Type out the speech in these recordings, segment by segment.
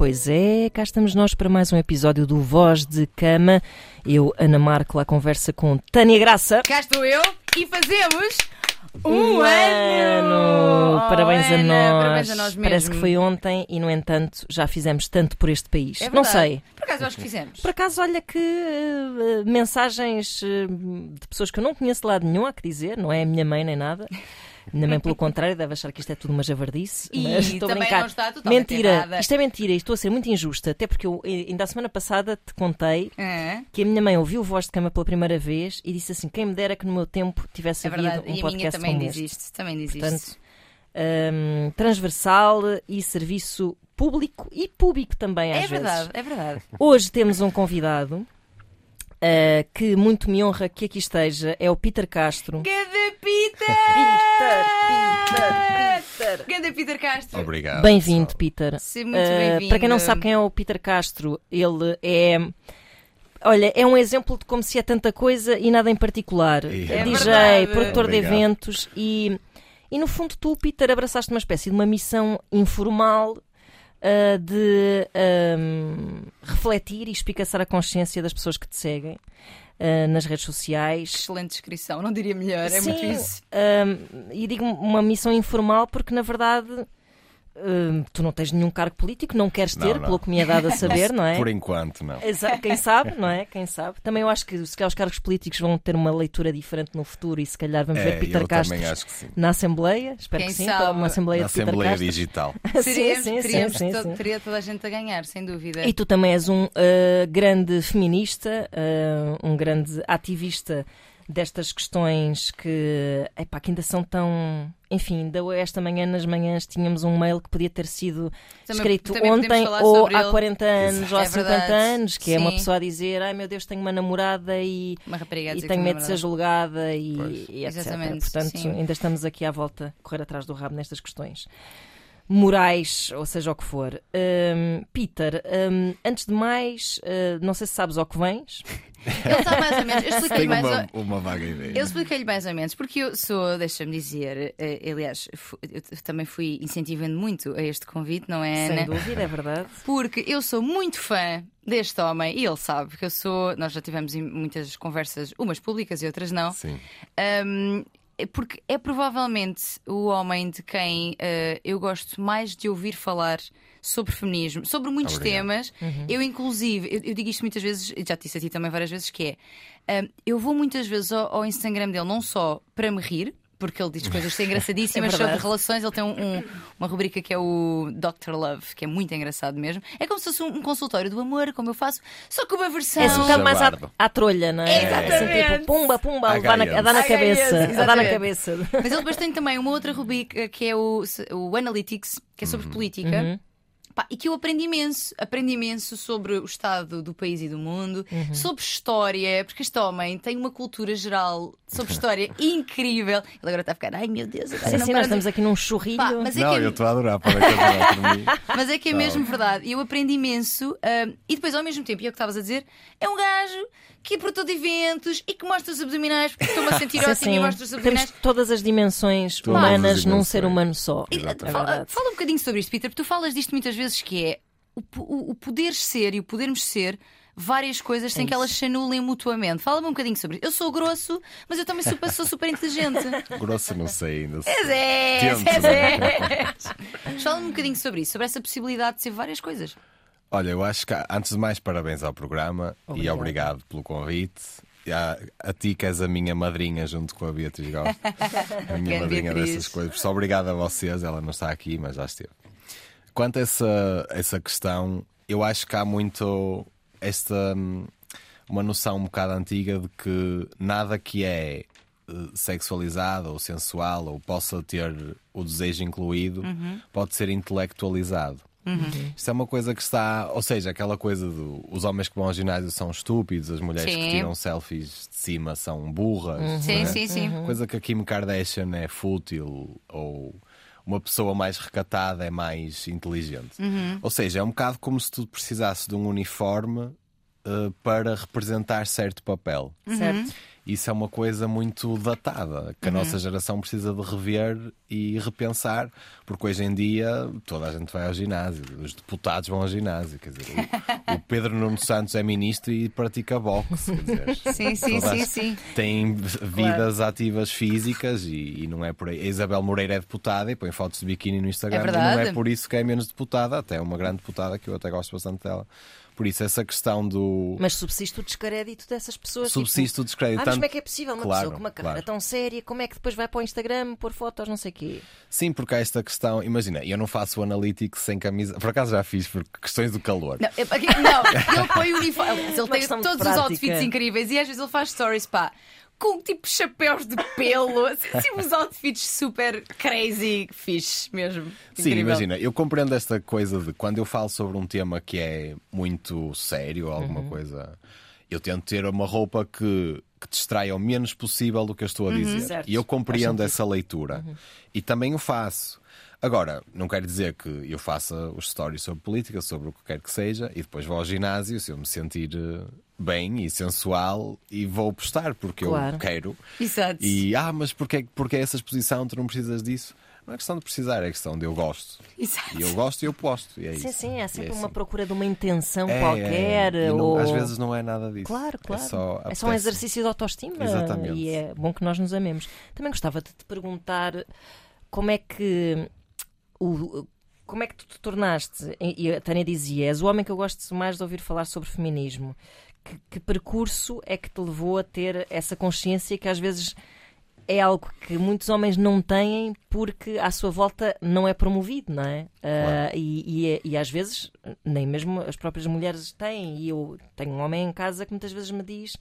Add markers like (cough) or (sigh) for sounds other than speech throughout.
pois é, cá estamos nós para mais um episódio do Voz de Cama. Eu, Ana Marco, lá conversa com Tânia Graça. Cá estou eu e fazemos um, Um ano! Oh, Parabéns, a Ana, nós. Parabéns a nós mesmos. Parece que foi ontem e, no entanto, já fizemos tanto por este país. É Não sei. Por acaso acho que fizemos. Por acaso, olha que eh, mensagens eh, de pessoas que eu não conheço de lado nenhum, há que dizer, não é a minha mãe nem nada. Minha mãe, pelo contrário, deve achar que isto é tudo uma javardice. E mas estou também brincar. não está totalmente Mentira, errada. isto é mentira, estou a ser muito injusta, até porque eu eh, ainda a semana passada te contei Ah, que a minha mãe ouviu Voz de Cama pela primeira vez e disse assim: quem me dera que no meu tempo tivesse é havido um e a minha podcast também como este. Também Portanto. Hum, transversal e serviço público e público também, às É vezes. verdade, é verdade. Hoje temos um convidado ah, que muito me honra que aqui esteja, é o Peter Castro. Ganda Peter! Peter, Peter, Peter. Ganda Peter Castro. Obrigado. Bem-vindo, Peter. Seja muito Ah, bem-vindo. para quem não sabe quem é o Peter Castro, ele é. Olha, é um exemplo de como se é tanta coisa e nada em particular. É DJ, verdade. produtor de Obrigado. eventos e, e no fundo tu, Peter, abraçaste uma espécie de uma missão informal ah, de ahm, refletir e espicaçar a consciência das pessoas que te seguem ah, nas redes sociais. Excelente descrição, não diria melhor, é muito Sim, isso. hum, e digo uma missão informal porque, na verdade, hum, tu não tens nenhum cargo político, não queres Não, ter, não. pelo que me é dado a saber, não é? Por enquanto, não. Exa- Quem sabe, não é? Quem sabe. Também eu acho que se calhar os cargos políticos vão ter uma leitura diferente no futuro e se calhar vamos ver É, Peter eu Castro na Assembleia. Espero Quem que sim, sabe? uma Assembleia Na de Peter Assembleia Castro. Digital. (laughs) Sim, sim, teríamos sim, to- sim. Teria toda a gente a ganhar, sem dúvida. E tu também és um uh, grande feminista, uh, um grande ativista destas questões que, epá, que ainda são tão. Enfim, ainda esta manhã, nas manhãs, tínhamos um mail que podia ter sido Também- escrito também ontem ou há ele. 40 anos ou há É 50 verdade. anos, que é uma Sim. pessoa a dizer: Ai meu Deus, tenho uma namorada e, Uma e tenho medo de ser julgada e, e etc. Exatamente, Portanto, sim. ainda estamos aqui à volta, correr atrás do rabo nestas questões morais, ou seja o que for. Hum, Peter, hum, antes de mais, uh, não sei se sabes ao que vens. Ele está mais ou menos. Eu expliquei-lhe Tenho mais ou... uma, uma vaga ideia. Eu expliquei-lhe mais ou menos, porque eu sou, deixa-me dizer, eh, aliás, eu também fui incentivando muito a este convite, não é, Sem Ana? dúvida, é verdade. Porque eu sou muito fã deste homem e ele sabe que eu sou. Nós já tivemos em muitas conversas, umas públicas e outras não. Sim. Um, porque é provavelmente o homem de quem uh, eu gosto mais de ouvir falar sobre feminismo, sobre muitos Obrigado. temas. Eu, inclusive, eu, eu digo isto muitas vezes, já te disse a ti também várias vezes, que é um, eu vou muitas vezes ao, ao Instagram dele não só para me rir. Porque ele diz coisas são (laughs) engraçadíssimas É sobre relações. Ele tem um- um- uma rubrica que é o Dr. Love, que é muito engraçado mesmo. É como se fosse um, um consultório do amor, como eu faço, só que uma versão. É um bocado mais à, à trolha, não é? Exatamente. Assim, tipo, pumba, pumba, a, levar na- a dar na cabeça. À A dar na cabeça. Mas ele depois tem também uma outra rubrica que é o, o Analytics, que é sobre política. Uhum. Pá, e que eu aprendi imenso. Aprendi imenso sobre o estado do país e do mundo, Uhum. sobre história, porque este homem tem uma cultura geral sobre história (laughs) incrível. Ele agora está a ficar, ai meu Deus, agora Sim, não sim, nós estamos aqui num churrilho. Pá, mas é Não, que é- eu estou a adorar para (laughs) mas é que é mesmo verdade. E eu aprendi imenso. ah, e depois, ao mesmo tempo, e é o que estavas a dizer, é um gajo que é produtor de eventos e que mostra os abdominais, porque estou-me a sentir Sim, ótimo e mostra os abdominais. Temos todas as dimensões Todas humanas as num dimensões. ser humano só. E, Exatamente. É fala, fala um bocadinho sobre isto, Peter, porque tu falas disto muitas vezes que é o, o, o poder ser e o podermos ser várias coisas sem que elas se anulem mutuamente. Fala-me um bocadinho sobre isso. Eu sou grosso, mas eu também sou, sou super inteligente. (laughs) Grosso não sei ainda. Tento, és, né? és. Fala-me um bocadinho sobre isso, sobre essa possibilidade de ser várias coisas. Olha, eu acho que antes de mais, parabéns ao programa e Obrigado. obrigado pelo convite. A, a ti que és a minha madrinha junto com a Beatriz Gosta. (laughs) A minha Grande madrinha Beatriz. dessas coisas. Só obrigado a vocês, ela não está aqui, mas já esteve. Quanto a essa, essa questão, eu acho que há muito esta hum, uma noção um bocado antiga de que nada que é eh, sexualizado ou sensual ou possa ter o desejo incluído pode ser intelectualizado. Isto é uma coisa que está, ou seja, aquela coisa do os homens que vão ao ginásio são estúpidos, as mulheres Sim. que tiram selfies de cima são burras. Sim, não é? sim, sim. Coisa que a Kim Kardashian é fútil ou uma pessoa mais recatada é mais inteligente. Ou seja, é um bocado como se tu precisasse de um uniforme eh, para representar certo papel. Certo? Isso é uma coisa muito datada, que a nossa geração precisa de rever e repensar, porque hoje em dia toda a gente vai ao ginásio, os deputados vão ao ginásio, quer dizer, o, o Pedro Nuno Santos é ministro e pratica boxe, quer dizer, (laughs) Sim, sim, sim, sim. tem vidas ativas físicas e, e não é por aí. A Isabel Moreira é deputada e põe fotos de biquíni no Instagram É não é por isso que é menos deputada, até é uma grande deputada que eu até gosto bastante dela. Por isso, essa questão do Mas subsiste o descrédito dessas pessoas. subsiste o Tipo, descrédito. ah, mas tanto- como é que é possível uma Claro, pessoa com uma carreira claro. tão séria, como é que depois vai para o Instagram pôr fotos, não sei o quê? Sim, porque há esta questão. Imagina, eu não faço o analytics sem camisa. Por acaso já fiz por questões do calor. Não, é- aqui- não, ele põe o uniforme. Ele tem todos os prática. outfits incríveis e às vezes ele faz stories, pá. Com tipo chapéus de pelo, assim, (laughs) assim, uns outfits super crazy, fixe mesmo. Sim, Incrível. imagina, eu compreendo esta coisa de quando eu falo sobre um tema que é muito sério, ou Uhum. alguma coisa, eu tento ter uma roupa que, que distraia o menos possível do que eu estou Uhum. a dizer. Certo. E eu compreendo essa leitura. E também o faço. Agora, não quer dizer que eu faça os stories sobre política, sobre o que quer que seja, e depois vou ao ginásio se eu me sentir eh, bem e sensual e vou postar porque Claro. eu quero. Exato. E ah, mas porquê, porquê essa exposição? Tu não precisas disso? Não é questão de precisar, é questão de eu gosto. Exato. E eu gosto e eu posto. E é Sim, isso. sim, há E sempre é uma assim. procura de uma intenção É, qualquer. é. Não- ou... Às vezes não é nada disso. Claro, claro. É só, É só um exercício de autoestima Exatamente. e é bom que nós nos amemos. Também gostava de te perguntar como é que o, como é que tu te tornaste, e a Tânia dizia, és o homem que eu gosto mais de ouvir falar sobre feminismo. Que, que percurso é que te levou a ter essa consciência que às vezes é algo que muitos homens não têm porque à sua volta não é promovido, não é? Ah, e, e, e às vezes nem mesmo as próprias mulheres têm. E eu tenho um homem em casa que muitas vezes me diz.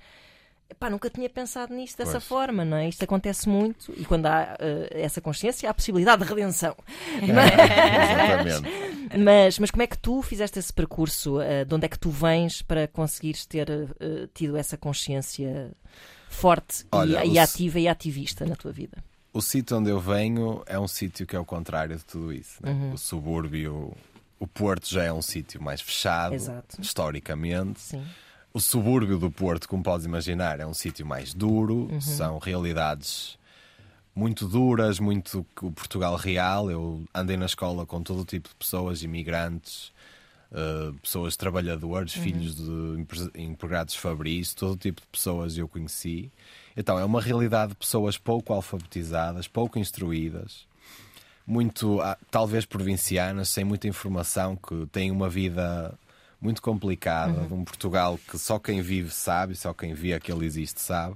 Pá, nunca tinha pensado nisto dessa Pois. forma, não é? Isto acontece muito e quando há ah, essa consciência há a possibilidade de redenção. Exatamente. Mas, mas como é que tu fizeste esse percurso? Ah, de onde é que tu vens para conseguires ter ah, tido essa consciência forte e- Olha, e, s- ativa e ativista na tua vida? O sítio onde eu venho é um sítio que é o contrário de tudo isso. né? Uhum. O subúrbio, o Porto já é um sítio mais fechado, Exato. historicamente. Sim. O subúrbio do Porto, como podes imaginar, é um sítio mais duro, Uhum. são realidades muito duras, muito o Portugal real. Eu andei na escola com todo o tipo de pessoas, imigrantes, eh, pessoas trabalhadores, Uhum. filhos de empre- empregados fabris, todo o tipo de pessoas eu conheci. Então é uma realidade de pessoas pouco alfabetizadas, pouco instruídas, muito, ah, talvez provincianas, sem muita informação, que têm uma vida muito complicada, de um Portugal que só quem vive sabe, só quem vê que ele existe sabe.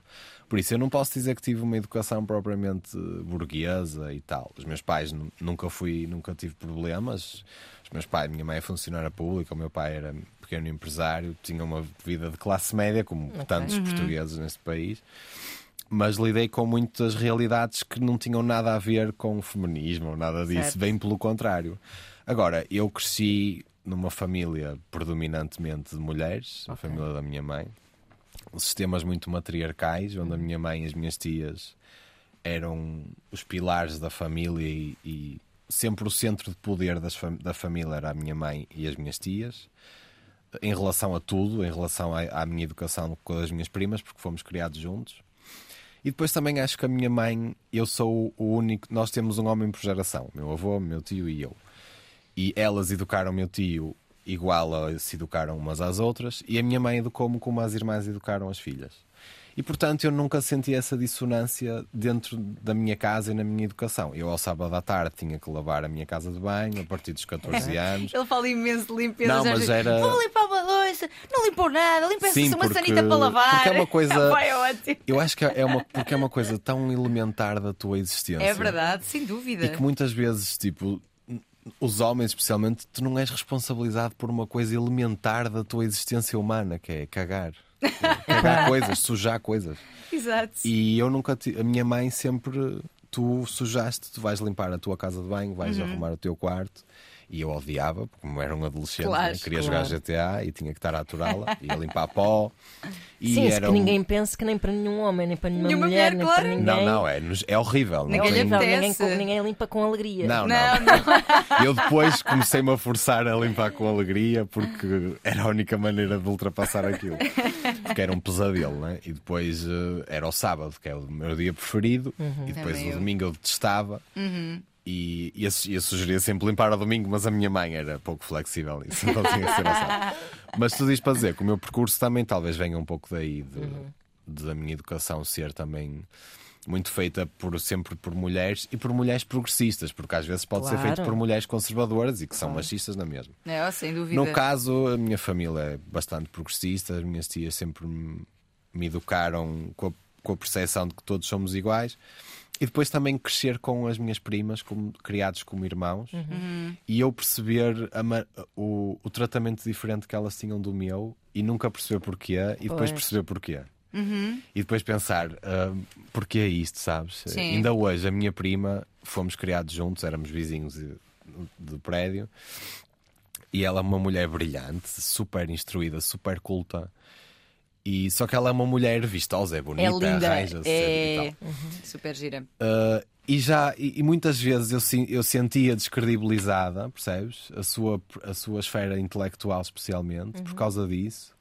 Por isso eu não posso dizer que tive uma educação propriamente burguesa e tal. Os meus pais nu- nunca fui, nunca tive problemas. Os meus pais, minha mãe é funcionária pública, o meu pai era pequeno empresário, tinha uma vida de classe média, como tantos portugueses neste país mas lidei com muitas realidades que não tinham nada a ver com o feminismo ou nada disso, Certo. bem pelo contrário. Agora, eu cresci numa família predominantemente de mulheres, a Ok. família da minha mãe, sistemas muito matriarcais, Uhum. onde a minha mãe e as minhas tias eram os pilares da família e, e sempre o centro de poder fam- da família era a minha mãe e as minhas tias em relação a tudo, em relação à, à minha educação com as minhas primas, porque fomos criados juntos. E depois também acho que a minha mãe, eu sou o único, nós temos um homem por geração, meu avô, meu tio e eu. E elas educaram meu tio igual a se educaram umas às outras, e a minha mãe educou-me como as irmãs educaram as filhas. E portanto eu nunca senti essa dissonância dentro da minha casa e na minha educação. Eu ao sábado à tarde tinha que lavar a minha casa de banho a partir dos 14 (laughs) anos. Ele fala imenso de limpeza. Não, mas era- Vou limpar uma louça, não limpou nada, limpa Sim, uma porque- sanita para lavar. porque é uma coisa- (laughs) Vai, ótimo. Eu acho que é uma, porque é uma coisa tão elementar da tua existência. É verdade, sem dúvida. E que muitas vezes, tipo, os homens especialmente, tu não és responsabilizado por uma coisa elementar da tua existência humana, que é cagar. (laughs) cagar coisas, sujar coisas. Exato. E eu nunca. ti- A minha mãe sempre. Tu sujaste, tu vais limpar a tua casa de banho, vais Uhum. arrumar o teu quarto. E eu odiava, porque como era um adolescente, Claro, né, queria claro. jogar GTA e tinha que estar a aturá-la, (laughs) ia limpar pó. E Sim, isso era que um- ninguém pense que nem para nenhum homem, nem para nenhuma, Nenhuma mulher, mulher, nem claro. para ninguém. Não, não, é, é horrível. Ninguém não É tem- ninguém, apetece. com- ninguém limpa com alegria. Não, Não, não. não. (laughs) Eu depois comecei-me a forçar a limpar com alegria porque era a única maneira de ultrapassar aquilo. Porque era um pesadelo, né? E depois eh, era o sábado, que é o meu dia preferido, e depois Também o eu. domingo eu detestava. E ia, ia sugerir sempre limpar ao domingo, mas a minha mãe era pouco flexível nisso, então tinha ser sábado. (laughs) Mas tudo isto para dizer que o meu percurso também talvez venha um pouco daí, de- de- da minha educação ser também muito feita por, sempre por mulheres e por mulheres progressistas, porque às vezes pode ser Claro. feito por mulheres conservadoras e que são machistas na mesma. É, sem dúvida. No caso, a minha família é bastante progressista, as minhas tias sempre me, me educaram com a, com a percepção de que todos somos iguais. E depois também crescer com as minhas primas, como, criados como irmãos, e eu perceber a o, o tratamento diferente que elas tinham do meu e nunca perceber porquê, e depois Pois. perceber porquê. E depois pensar, porquê é isto, sabes? Sim. Ainda hoje, a minha prima, fomos criados juntos, éramos vizinhos de- do prédio, e ela é uma mulher brilhante, super instruída, super culta. E só que ela é uma mulher vistosa, é bonita, É linda. arranja-se e É tal. super gira. Uh, e já e, e muitas vezes eu, eu sentia descredibilizada, percebes? A sua, a sua esfera intelectual, especialmente, por causa disso,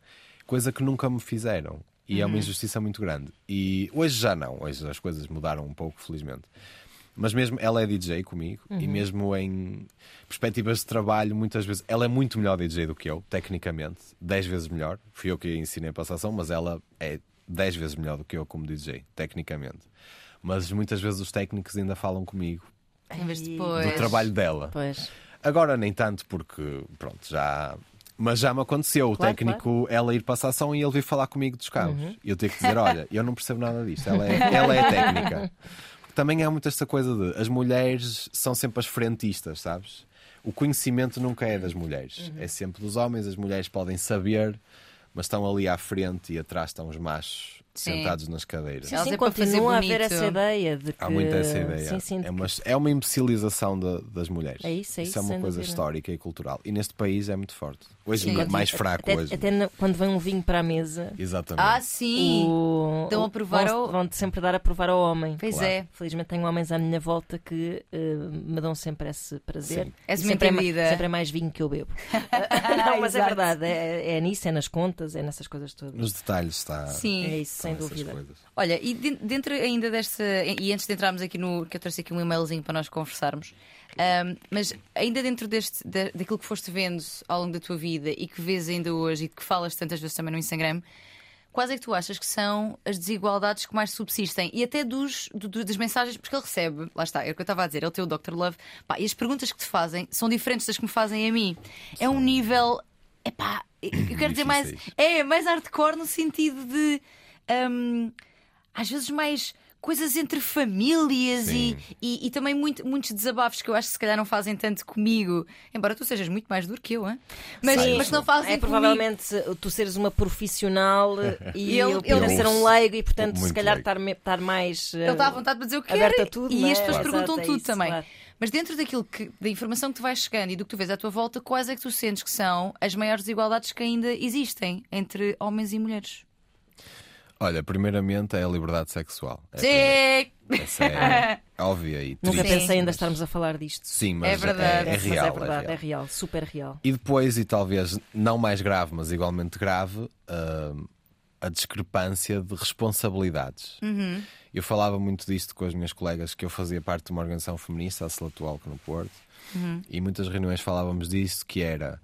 coisa que nunca me fizeram. E é uma injustiça muito grande. E hoje já não, hoje as coisas mudaram um pouco, felizmente. Mas mesmo ela é DJ comigo e mesmo em perspectivas de trabalho, muitas vezes ela é muito melhor DJ do que eu, tecnicamente, 10 vezes melhor. Fui eu que a ensinei a passação, mas ela é 10 vezes melhor do que eu como DJ, tecnicamente. Mas muitas vezes os técnicos ainda falam comigo Em vez de do trabalho dela. Pois. Agora nem tanto, porque pronto, já. Mas já me aconteceu o Claro, técnico ela ir para a ação e ele vir falar comigo dos carros. Uhum. E eu ter que dizer: olha, eu não percebo nada disto, ela é, (laughs) ela é técnica. Também há muito esta coisa de as mulheres são sempre as frentistas, sabes? O conhecimento nunca é das mulheres, Uhum. é sempre dos homens. As mulheres podem saber, mas estão ali à frente e atrás estão os machos. Sentados nas cadeiras. Sim, Sim, é continua a haver essa ideia de que. Há muito essa ideia. Sim, sim, de é, uma, é uma imbecilização da- das mulheres. É isso, é isso, é uma sem coisa dúvida. histórica e cultural. E neste país é muito forte. Hoje Sim. é mais fraco até, hoje. até na- quando vem um vinho para a mesa, Exatamente. Ah, sim. o, Dão a provar vão, ao- vão sempre dar a provar ao homem. Pois Claro. é. Felizmente tenho homens à minha volta que eh, me dão sempre esse prazer. Sim. Uma sempre, é, sempre é mais vinho que eu bebo. (laughs) (laughs) Não, mas é verdade, é, é nisso, é nas contas, é nessas coisas todas. Nos detalhes está. Sim. É isso, estão sem dúvida. coisas. Olha, e de- dentro ainda desta. E antes de entrarmos aqui no. que eu trouxe aqui um e-mailzinho para nós conversarmos. ahm, mas ainda dentro deste, da- daquilo que foste vendo ao longo da tua vida e que vês ainda hoje e que falas tantas vezes também no Instagram, quais é que tu achas que são as desigualdades que mais subsistem? E até dos, do- das mensagens, porque ele recebe, lá está, é o que eu estava a dizer, ele tem o Dr. Love, pá, e as perguntas que te fazem são diferentes das que me fazem a mim. É um nível. Epá, eu quero dizer mais. É, mais hardcore no sentido de. Hum, às vezes mais coisas entre famílias e, e, e também muito- muitos desabafos que eu acho que se calhar não fazem tanto comigo, embora tu sejas muito mais duro que eu, hein? mas, Sim. mas não fazem É comigo. provavelmente tu seres uma profissional (laughs) e Ele- eu ele- ser um leigo e, portanto, se calhar estar, mais. Ele está à vontade para dizer o que aberto quer a tudo, e não é? as pessoas Claro. perguntam Exato, é tudo isso, também. claro. Mas dentro daquilo que, da informação que te vais chegando e do que tu vês à tua volta, quais é que tu sentes que são as maiores desigualdades que ainda existem entre homens e mulheres? Olha, primeiramente é a liberdade sexual. É. Sim! Essa é (laughs) óbvia e Nunca triste, pensei ainda mas- estarmos a falar disto. Sim, mas É verdade. é, é Mas real. é é verdade, real. é real, super real. E depois, e talvez não mais grave, mas igualmente grave, hum, a discrepância de responsabilidades. Eu falava muito disto com as minhas colegas, que eu fazia parte de uma organização feminista, a Celatualco no Porto, e muitas reuniões falávamos disso, que era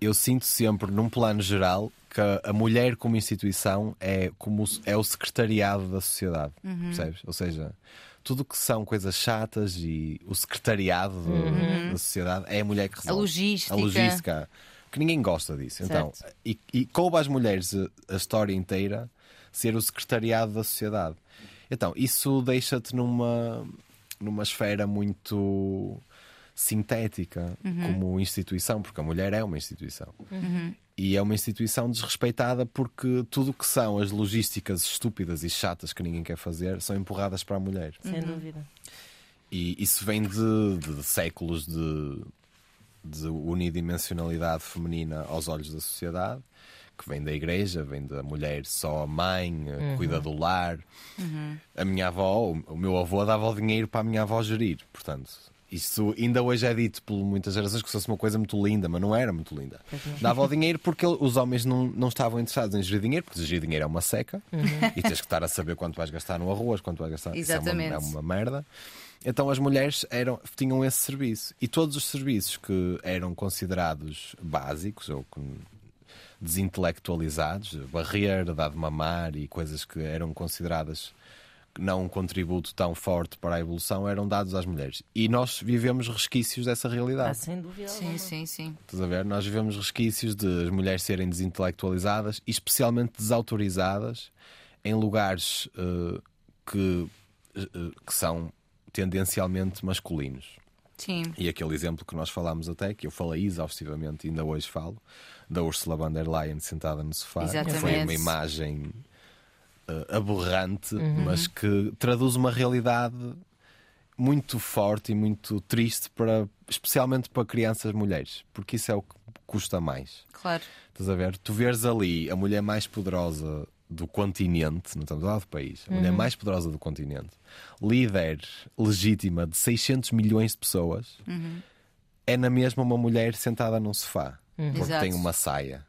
eu sinto sempre, num plano geral, que a- a mulher como instituição é, como, o- é o secretariado da sociedade, percebes? Ou seja, tudo que são coisas chatas e o secretariado do- da sociedade é a mulher que resolve. logística. A logística. Que ninguém gosta disso. Então, Certo. e, e coube às mulheres a, a história inteira ser o secretariado da sociedade. Então, isso deixa-te numa, numa esfera muito sintética como instituição, porque a mulher é uma instituição. E é uma instituição desrespeitada porque tudo o que são as logísticas estúpidas e chatas que ninguém quer fazer são empurradas para a mulher. Sem dúvida. E isso vem de, de séculos de, de unidimensionalidade feminina aos olhos da sociedade, que vem da igreja, vem da mulher só a mãe, Uhum. cuida do lar. A minha avó, o- o meu avô dava o dinheiro para a minha avó gerir. Portanto, isso ainda hoje é dito por muitas gerações que fosse uma coisa muito linda, mas não era muito linda. Dava o (laughs) dinheiro porque os homens não, não estavam interessados em gerir dinheiro, porque gerir dinheiro é uma seca e tens que estar a saber quanto vais gastar no arroz, quanto vais gastar. Isso é uma- Exatamente. é uma merda. Então as mulheres eram, tinham esse serviço. E todos os serviços que eram considerados básicos ou desintelectualizados, barrer, dar de mamar e coisas que eram consideradas não um contributo tão forte para a evolução, eram dados às mulheres. E nós vivemos resquícios dessa Ah, realidade. sem dúvida. Sim, sim, sim. Estás a ver? Nós vivemos resquícios de as mulheres serem desintelectualizadas e especialmente desautorizadas em lugares eh, que, eh, que são tendencialmente masculinos. Sim. E aquele exemplo que nós falámos até, que eu falei exaustivamente, ainda hoje falo, da Ursula von der Leyen sentada no sofá, que foi Exatamente. uma imagem aberrante, Uhum. mas que traduz uma realidade muito forte e muito triste para especialmente para crianças mulheres, porque isso é o que custa mais. Claro. Estás a ver? Tu veres ali a mulher mais poderosa do continente, não estamos a falar do país, a Uhum. mulher mais poderosa do continente, líder legítima de 600 milhões de pessoas, é na mesma uma mulher sentada num sofá, porque Exato. tem uma saia.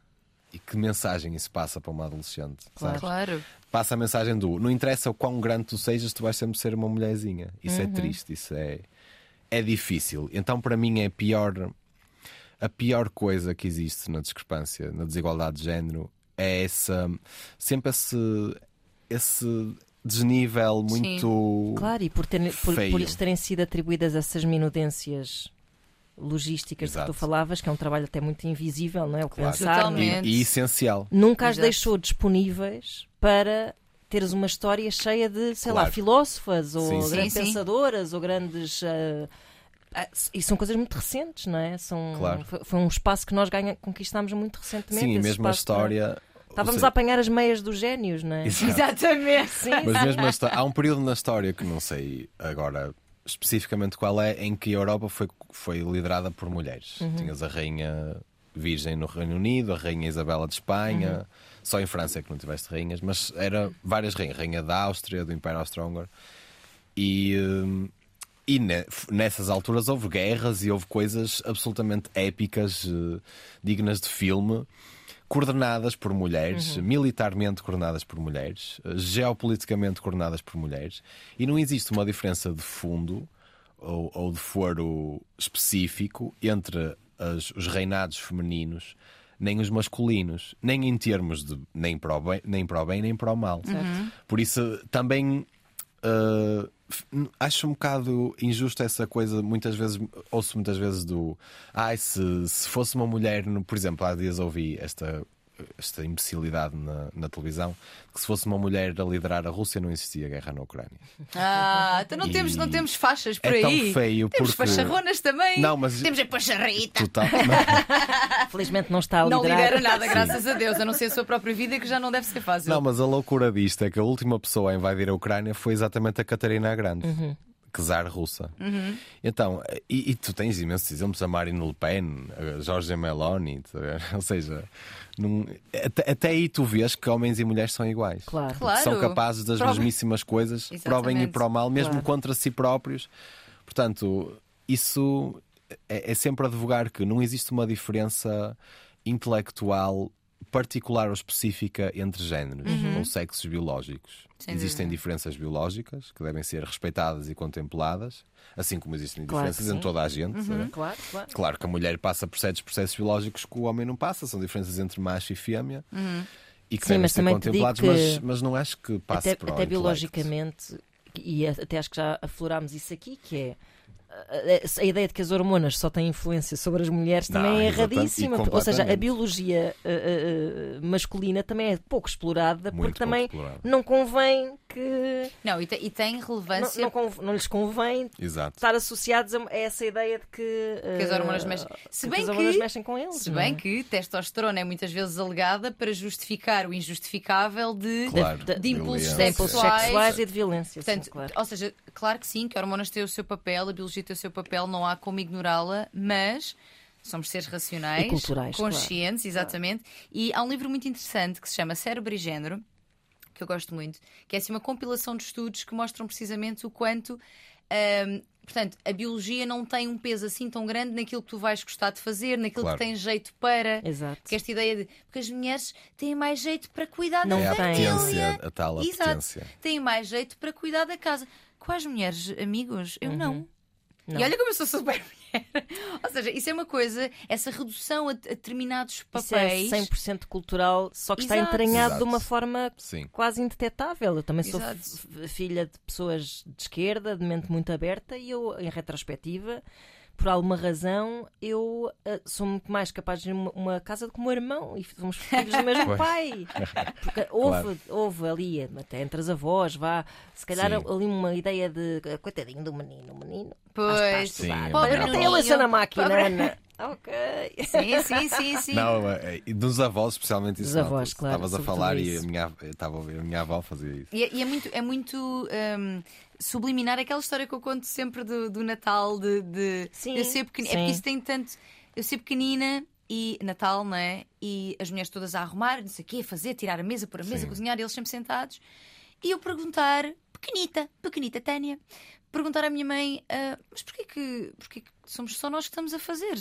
E que mensagem isso passa para uma adolescente? sabes? Claro. Passa a mensagem do não interessa o quão grande tu sejas, tu vais sempre ser uma mulherzinha. Isso é triste, isso é, é difícil. Então, para mim, é a pior, a pior coisa que existe na discrepância, na desigualdade de género, é essa, sempre esse, esse desnível muito. Claro, e por, ter, por, por lhes terem sido atribuídas essas minudências logísticas de que tu Exato. falavas, que é um trabalho até muito invisível, não é? O Claro. pensar, Totalmente. E, e essencial. nunca as Exato. deixou disponíveis para teres uma história cheia de, sei lá, Claro. filósofas ou Sim, sim. grandes Sim, sim. pensadoras ou grandes. ah, e são coisas muito recentes, não é? São, Claro. foi, foi um espaço que nós ganha, conquistámos muito recentemente. Sim, e mesmo a para- história. Estávamos seja, a apanhar as meias dos génios, não é? Exato. Exatamente. Sim, Mas mesmo há um período na história que não sei agora especificamente qual é, em que a Europa foi, foi liderada por mulheres. Tinhas a Rainha Virgem no Reino Unido, a Rainha Isabela de Espanha, só em França é que não tiveste rainhas, mas era várias rainhas, Rainha da Áustria, do Império Austro-Húngaro. E, hum, e ne- nessas alturas houve guerras e houve coisas absolutamente épicas, eh, dignas de filme, coordenadas por mulheres, militarmente coordenadas por mulheres, geopoliticamente coordenadas por mulheres, e não existe uma diferença de fundo ou, ou de foro específico entre as- os reinados femininos nem os masculinos, nem em termos de nem para o bem, nem para o, bem, nem para o mal. Por isso também Uh, acho um bocado injusto essa coisa, muitas vezes, ouço muitas vezes do ai, se, se fosse uma mulher, por exemplo, há dias ouvi esta, esta imbecilidade na, na televisão, que se fosse uma mulher a liderar a Rússia não existia guerra na Ucrânia. Ah, então não, E temos, não temos faixas por é aí. tão feio Temos porque. facharronas também. Não, mas- Temos a pacharrita. Total, (laughs) Felizmente não está a Não liderar. lidera nada, graças a Deus, a não ser a sua própria vida, que já não deve ser fácil. Não, mas a loucura disto é que a última pessoa a invadir a Ucrânia foi exatamente a Catarina a Grande, czar russa. Então, e, e tu tens imensos exemplos, a Marine Le Pen, a Giorgia Meloni, tá (laughs) ou seja, não- até, até aí tu vês que homens e mulheres são iguais. Claro. Claro. São capazes das mesmíssimas coisas, para o bem e Exatamente. para o mal, mesmo Claro. contra si próprios. Portanto, isso é, é sempre advogar que não existe uma diferença intelectual particular ou específica entre géneros ou sexos biológicos. Uhum. Sem existem dúvida. diferenças biológicas que devem ser respeitadas e contempladas, assim como existem Claro diferenças em toda a gente. sabe? Claro, claro. Claro que a mulher passa por certos processos biológicos que o homem não passa, são diferenças entre macho e fêmea. E que Sim, devem mas ser contemplados, que mas, mas não acho que passe até, o até biologicamente, e até acho que já aflorámos isso aqui, que é a, ideia de que as hormonas só têm influência sobre as mulheres Não, também é erradíssima. Ou seja, a biologia uh, uh, uh, masculina também é pouco explorada Muito porque pouco também explorada. não convém que. Não, e, te- e tem Não, relevância não, conv- não lhes convém Exato. estar associados a a essa ideia de que, que as uh, hormonas mexem. Se que bem as hormonas que, mexem com eles. se não bem é? que testosterona é muitas vezes alegada para justificar o injustificável de, Claro, de- de impulsos violência. impulsos sexuais. sexuais e de violência. sim, Portanto, claro. ou seja, claro que sim, que hormonas têm o seu papel, a biologia o seu papel, não há como ignorá-la, mas Somos seres racionais, E culturais, claro. conscientes, exatamente. E há um livro muito interessante que se chama Cérebro e Género, que eu gosto muito, que é assim uma compilação de estudos que mostram precisamente o quanto. hum, portanto, a biologia não tem um peso assim tão grande naquilo que tu vais gostar de fazer, naquilo Claro. que tens jeito para. Exato. Que esta ideia de. Porque as mulheres têm mais jeito para cuidar Não da É a potência, a tal Exato. potência. Têm mais jeito para cuidar da casa. Quais mulheres, amigos? Eu. Uhum. Não. E olha como eu sou super mulher. (laughs) Ou seja, isso é uma coisa, essa redução a, a determinados Isso é papéis. 100% cultural, só que está Exato. entranhado de Exato. uma forma Sim. quase indetetável. Eu também sou Exato. f- filha de pessoas de esquerda, de mente muito aberta, e eu, em retrospectiva, por alguma razão, eu ah, sou muito mais capaz de ir uma, uma casa do que o meu irmão e somos filhos do mesmo (laughs) Pois. pai. Porque (laughs) houve, houve ali, até entre as avós, vá, se calhar Sim. ali uma ideia de ah, coitadinho do menino, o menino. Pois, está a Sim. Pobre Até ele na máquina, Pobre- Ana. Ok. Sim, sim, sim, sim. Não, é, e dos avós, especialmente isso. Dos avós, claro, Estavas a falar e isso. a minha, eu estava a ouvir a minha avó fazia isso. E, é- e é muito, é muito hum, subliminar aquela história que eu conto sempre do, do Natal, de, de Sim, eu ser pequenina. É porque isso tem tanto. Eu ser pequenina e Natal, não é? E as mulheres todas a arrumar, não sei o quê, a fazer, tirar a mesa, pôr a mesa, Sim. cozinhar, e eles sempre sentados. E eu perguntar, pequenita, pequenita Tânia, perguntar à minha mãe, ah, mas porquê que, porquê que somos só nós que estamos a fazer?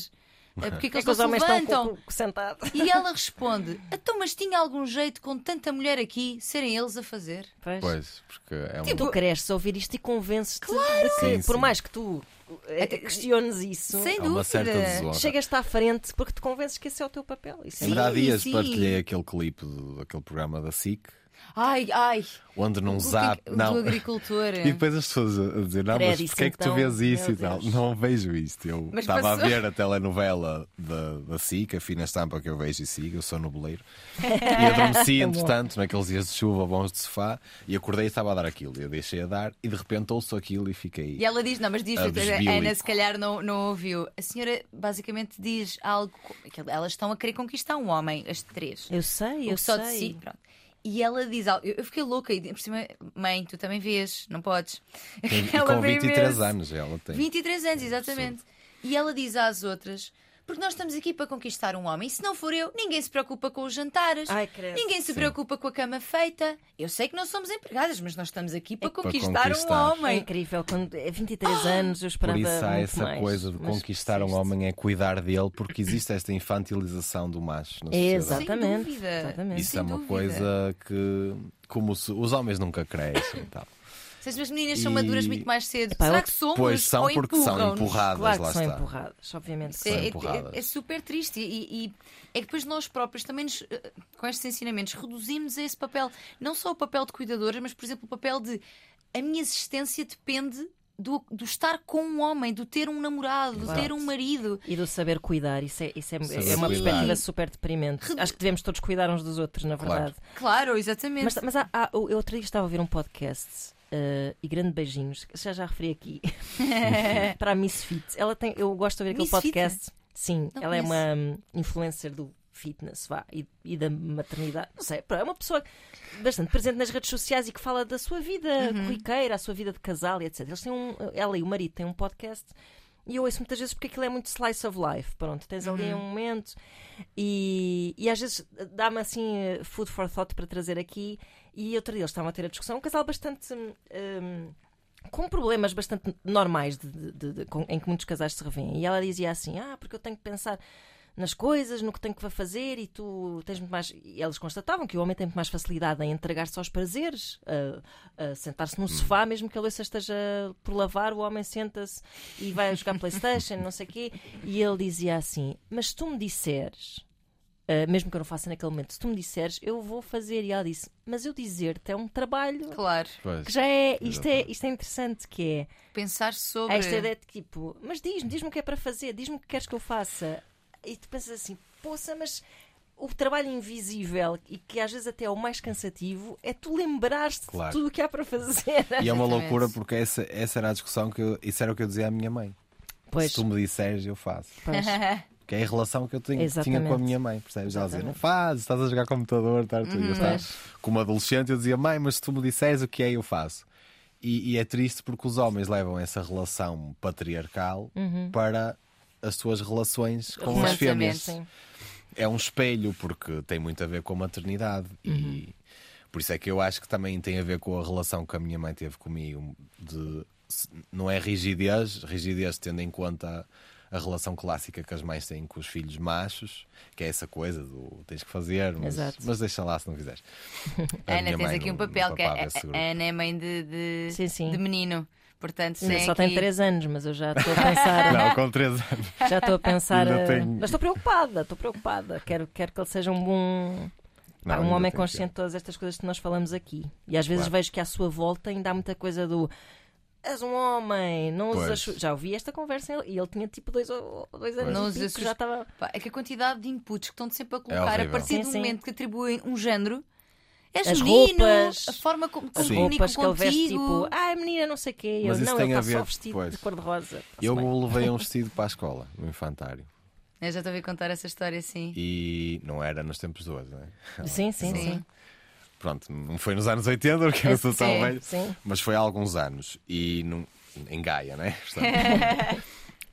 Ah, Porquê que É eles que se homens estão levantam? com- com- sentados. E ela responde: Então, mas tinha algum jeito com tanta mulher aqui serem eles a fazer? Pois. Pois, porque é um. Tu cresces a ouvir isto e convences-te de que, Sim, por sim. mais que tu eh, questiones isso, Sem Há dúvida. chegas-te à frente porque te convences que esse é o teu papel. Isso é Ainda há Sim, dias sim. partilhei aquele clipe do, daquele programa da SIC, Ai, ai. onde num O zap. que- Não. Do agricultor. (laughs) E depois as pessoas a dizer, não, mas porquê é que tu então, vês isso e tal? Não vejo isto. Eu Mas estava passou- a ver a telenovela da, da SIC, a fina estampa que eu vejo e sigo, eu sou nobeleiro. E adormeci, (laughs) bom. entretanto, naqueles dias de chuva bons de sofá, e acordei e estava a dar aquilo. Eu deixei a dar e de repente ouço aquilo e fiquei. E ela diz: Não, mas diz, A. Ana se calhar não, não ouviu. A senhora basicamente diz algo. que Elas estão a querer conquistar um homem, as três. Eu sei, eu o só sei. de si. Pronto. E ela diz algo. Eu fiquei louca. E por cima, mãe, tu também vês, não podes. (laughs) E Ela com vê 23 imenso. anos ela tem. 23 anos, exatamente. E ela diz às outras: Porque nós estamos aqui para conquistar um homem. E se não for eu, ninguém se preocupa com os jantares. Ai, credo. ninguém se Sim. preocupa com a cama feita. Eu sei que não somos empregadas, mas nós estamos aqui para, para conquistar, conquistar. um É homem. incrível. Quando é 23 anos, eu Por esperava. isso há muito essa mais, coisa de mas conquistar um homem é cuidar dele, porque existe esta infantilização do macho na É. Exatamente, Sem dúvida. exatamente. Isso Sem é uma dúvida. coisa que, como se- os homens nunca crescem e tal. Se as meninas são E- maduras muito mais cedo, Epá, será que somos? Pois são ou porque são empurradas, Claro lá que são está. empurradas, obviamente. É, são. é- empurradas. é- é super triste e, e é que depois nós próprios também nos, eh, com estes ensinamentos reduzimos a esse papel, não só o papel de cuidadora, mas por exemplo o papel de a minha existência depende do, do estar com um homem, do ter um namorado, do Claro. ter um marido. E do saber cuidar, isso é, isso é, é uma perspectiva super deprimente. Redu- Acho que devemos todos cuidar uns dos outros, na Claro. verdade. Claro, exatamente. Mas, mas há, há- eu outro dia estava a ouvir um podcast eh, e grande beijinhos, já já referi aqui, (laughs) para a Misfit. Ela tem, eu gosto de ouvir aquele Misfit? podcast. Sim, Não ela é conheço. uma hum, influencer do fitness vá, e, e da maternidade. Não sei, é uma pessoa bastante presente nas redes sociais e que fala da sua vida Uhum. corriqueira, a sua vida de casal e etc. Eles têm um, ela e o marido têm um podcast. E eu ouço muitas vezes porque aquilo é muito slice of life. Pronto, tens ali Uhum. um momento e, e às vezes dá-me assim eh, food for thought para trazer aqui. E outro dia eles estavam a ter a discussão, um casal bastante. hum, hum, com problemas bastante normais de- de- de- com- em que muitos casais se revêem. E ela dizia assim: Ah, porque eu tenho que pensar nas coisas, no que tenho que fazer e tu tens muito mais. E eles constatavam que o homem tem muito mais facilidade em entregar-se aos prazeres, a, a sentar-se num sofá, mesmo que a louça esteja por lavar, o homem senta-se e vai jogar Playstation, não sei o quê. E ele dizia assim: Mas se tu me disseres. Ah, mesmo que eu não faça naquele momento, se tu me disseres, eu vou fazer. E ela disse: Mas eu dizer-te é um trabalho Claro, Pois. que já é. Isto é, isto é interessante, que é. pensar sobre. Há esta ideia de tipo, mas diz-me, diz-me o que é para fazer, diz-me o que queres que eu faça. E tu pensas assim, poça, mas o trabalho invisível e que às vezes até é o mais cansativo é tu lembrares-te Claro. de tudo o que há para fazer. E é uma loucura porque essa, essa era a discussão que eu, isso era o que eu dizia à minha mãe. Pois, Se tu me disseres, eu faço. pois. (laughs) Que é a relação que eu tenho, tinha com a minha mãe, percebes? Ela dizia, não fazes, estás a jogar computador, tá, tu- estava Pois. como adolescente, eu dizia, mãe, mas se tu me disseres o que é, eu faço. E, e é triste porque os homens levam essa relação patriarcal Uhum. para as tuas relações com as fêmeas. sim. É um espelho, porque tem muito a ver com a maternidade. E por isso é que eu acho que também tem a ver com a relação que a minha mãe teve comigo. De, não é rigidez, rigidez tendo em conta a relação clássica que as mães têm com os filhos machos, que é essa coisa do tens que fazer, mas, Exato. mas deixa lá se não fizeres. (laughs) A Ana, tens aqui um papel que a Ana é mãe de, de, Sim, sim. de menino. Portanto, Ainda só aqui... tem 3 anos, mas eu já estou a pensar. Não, com 3 anos. Já estou a pensar. Eh, tenho- Mas estou preocupada, estou preocupada. Quero, quero que ele seja um bom. pá, Não, um homem consciente de todas estas coisas que nós falamos aqui. E às vezes Claro. vejo que à sua volta ainda há muita coisa do. És um homem, não. Pois. chu-" Já ouvi esta conversa e ele tinha tipo dois, ou- dois anos. Não já estava. Pá, é que a quantidade de inputs que estão sempre a colocar a É horrível. partir Sim, do sim. momento que atribuem um género. És As menino, roupas, a forma como, As Sim. comunicam roupas que ele veste, contigo. tipo, ah, menina, não sei o quê. Eu, Mas não, tem ele a está só vestido pois. de cor-de-rosa. Eu bem. levei um (laughs) vestido para a escola, no infantário. Eu já estou a contar essa história assim. E não era nos tempos de hoje, não é? Sim, sim, Sim. sim. Pronto, não foi nos anos 80, porque eu sou tão velho, mas foi há alguns anos. E não, em Gaia, né? (laughs)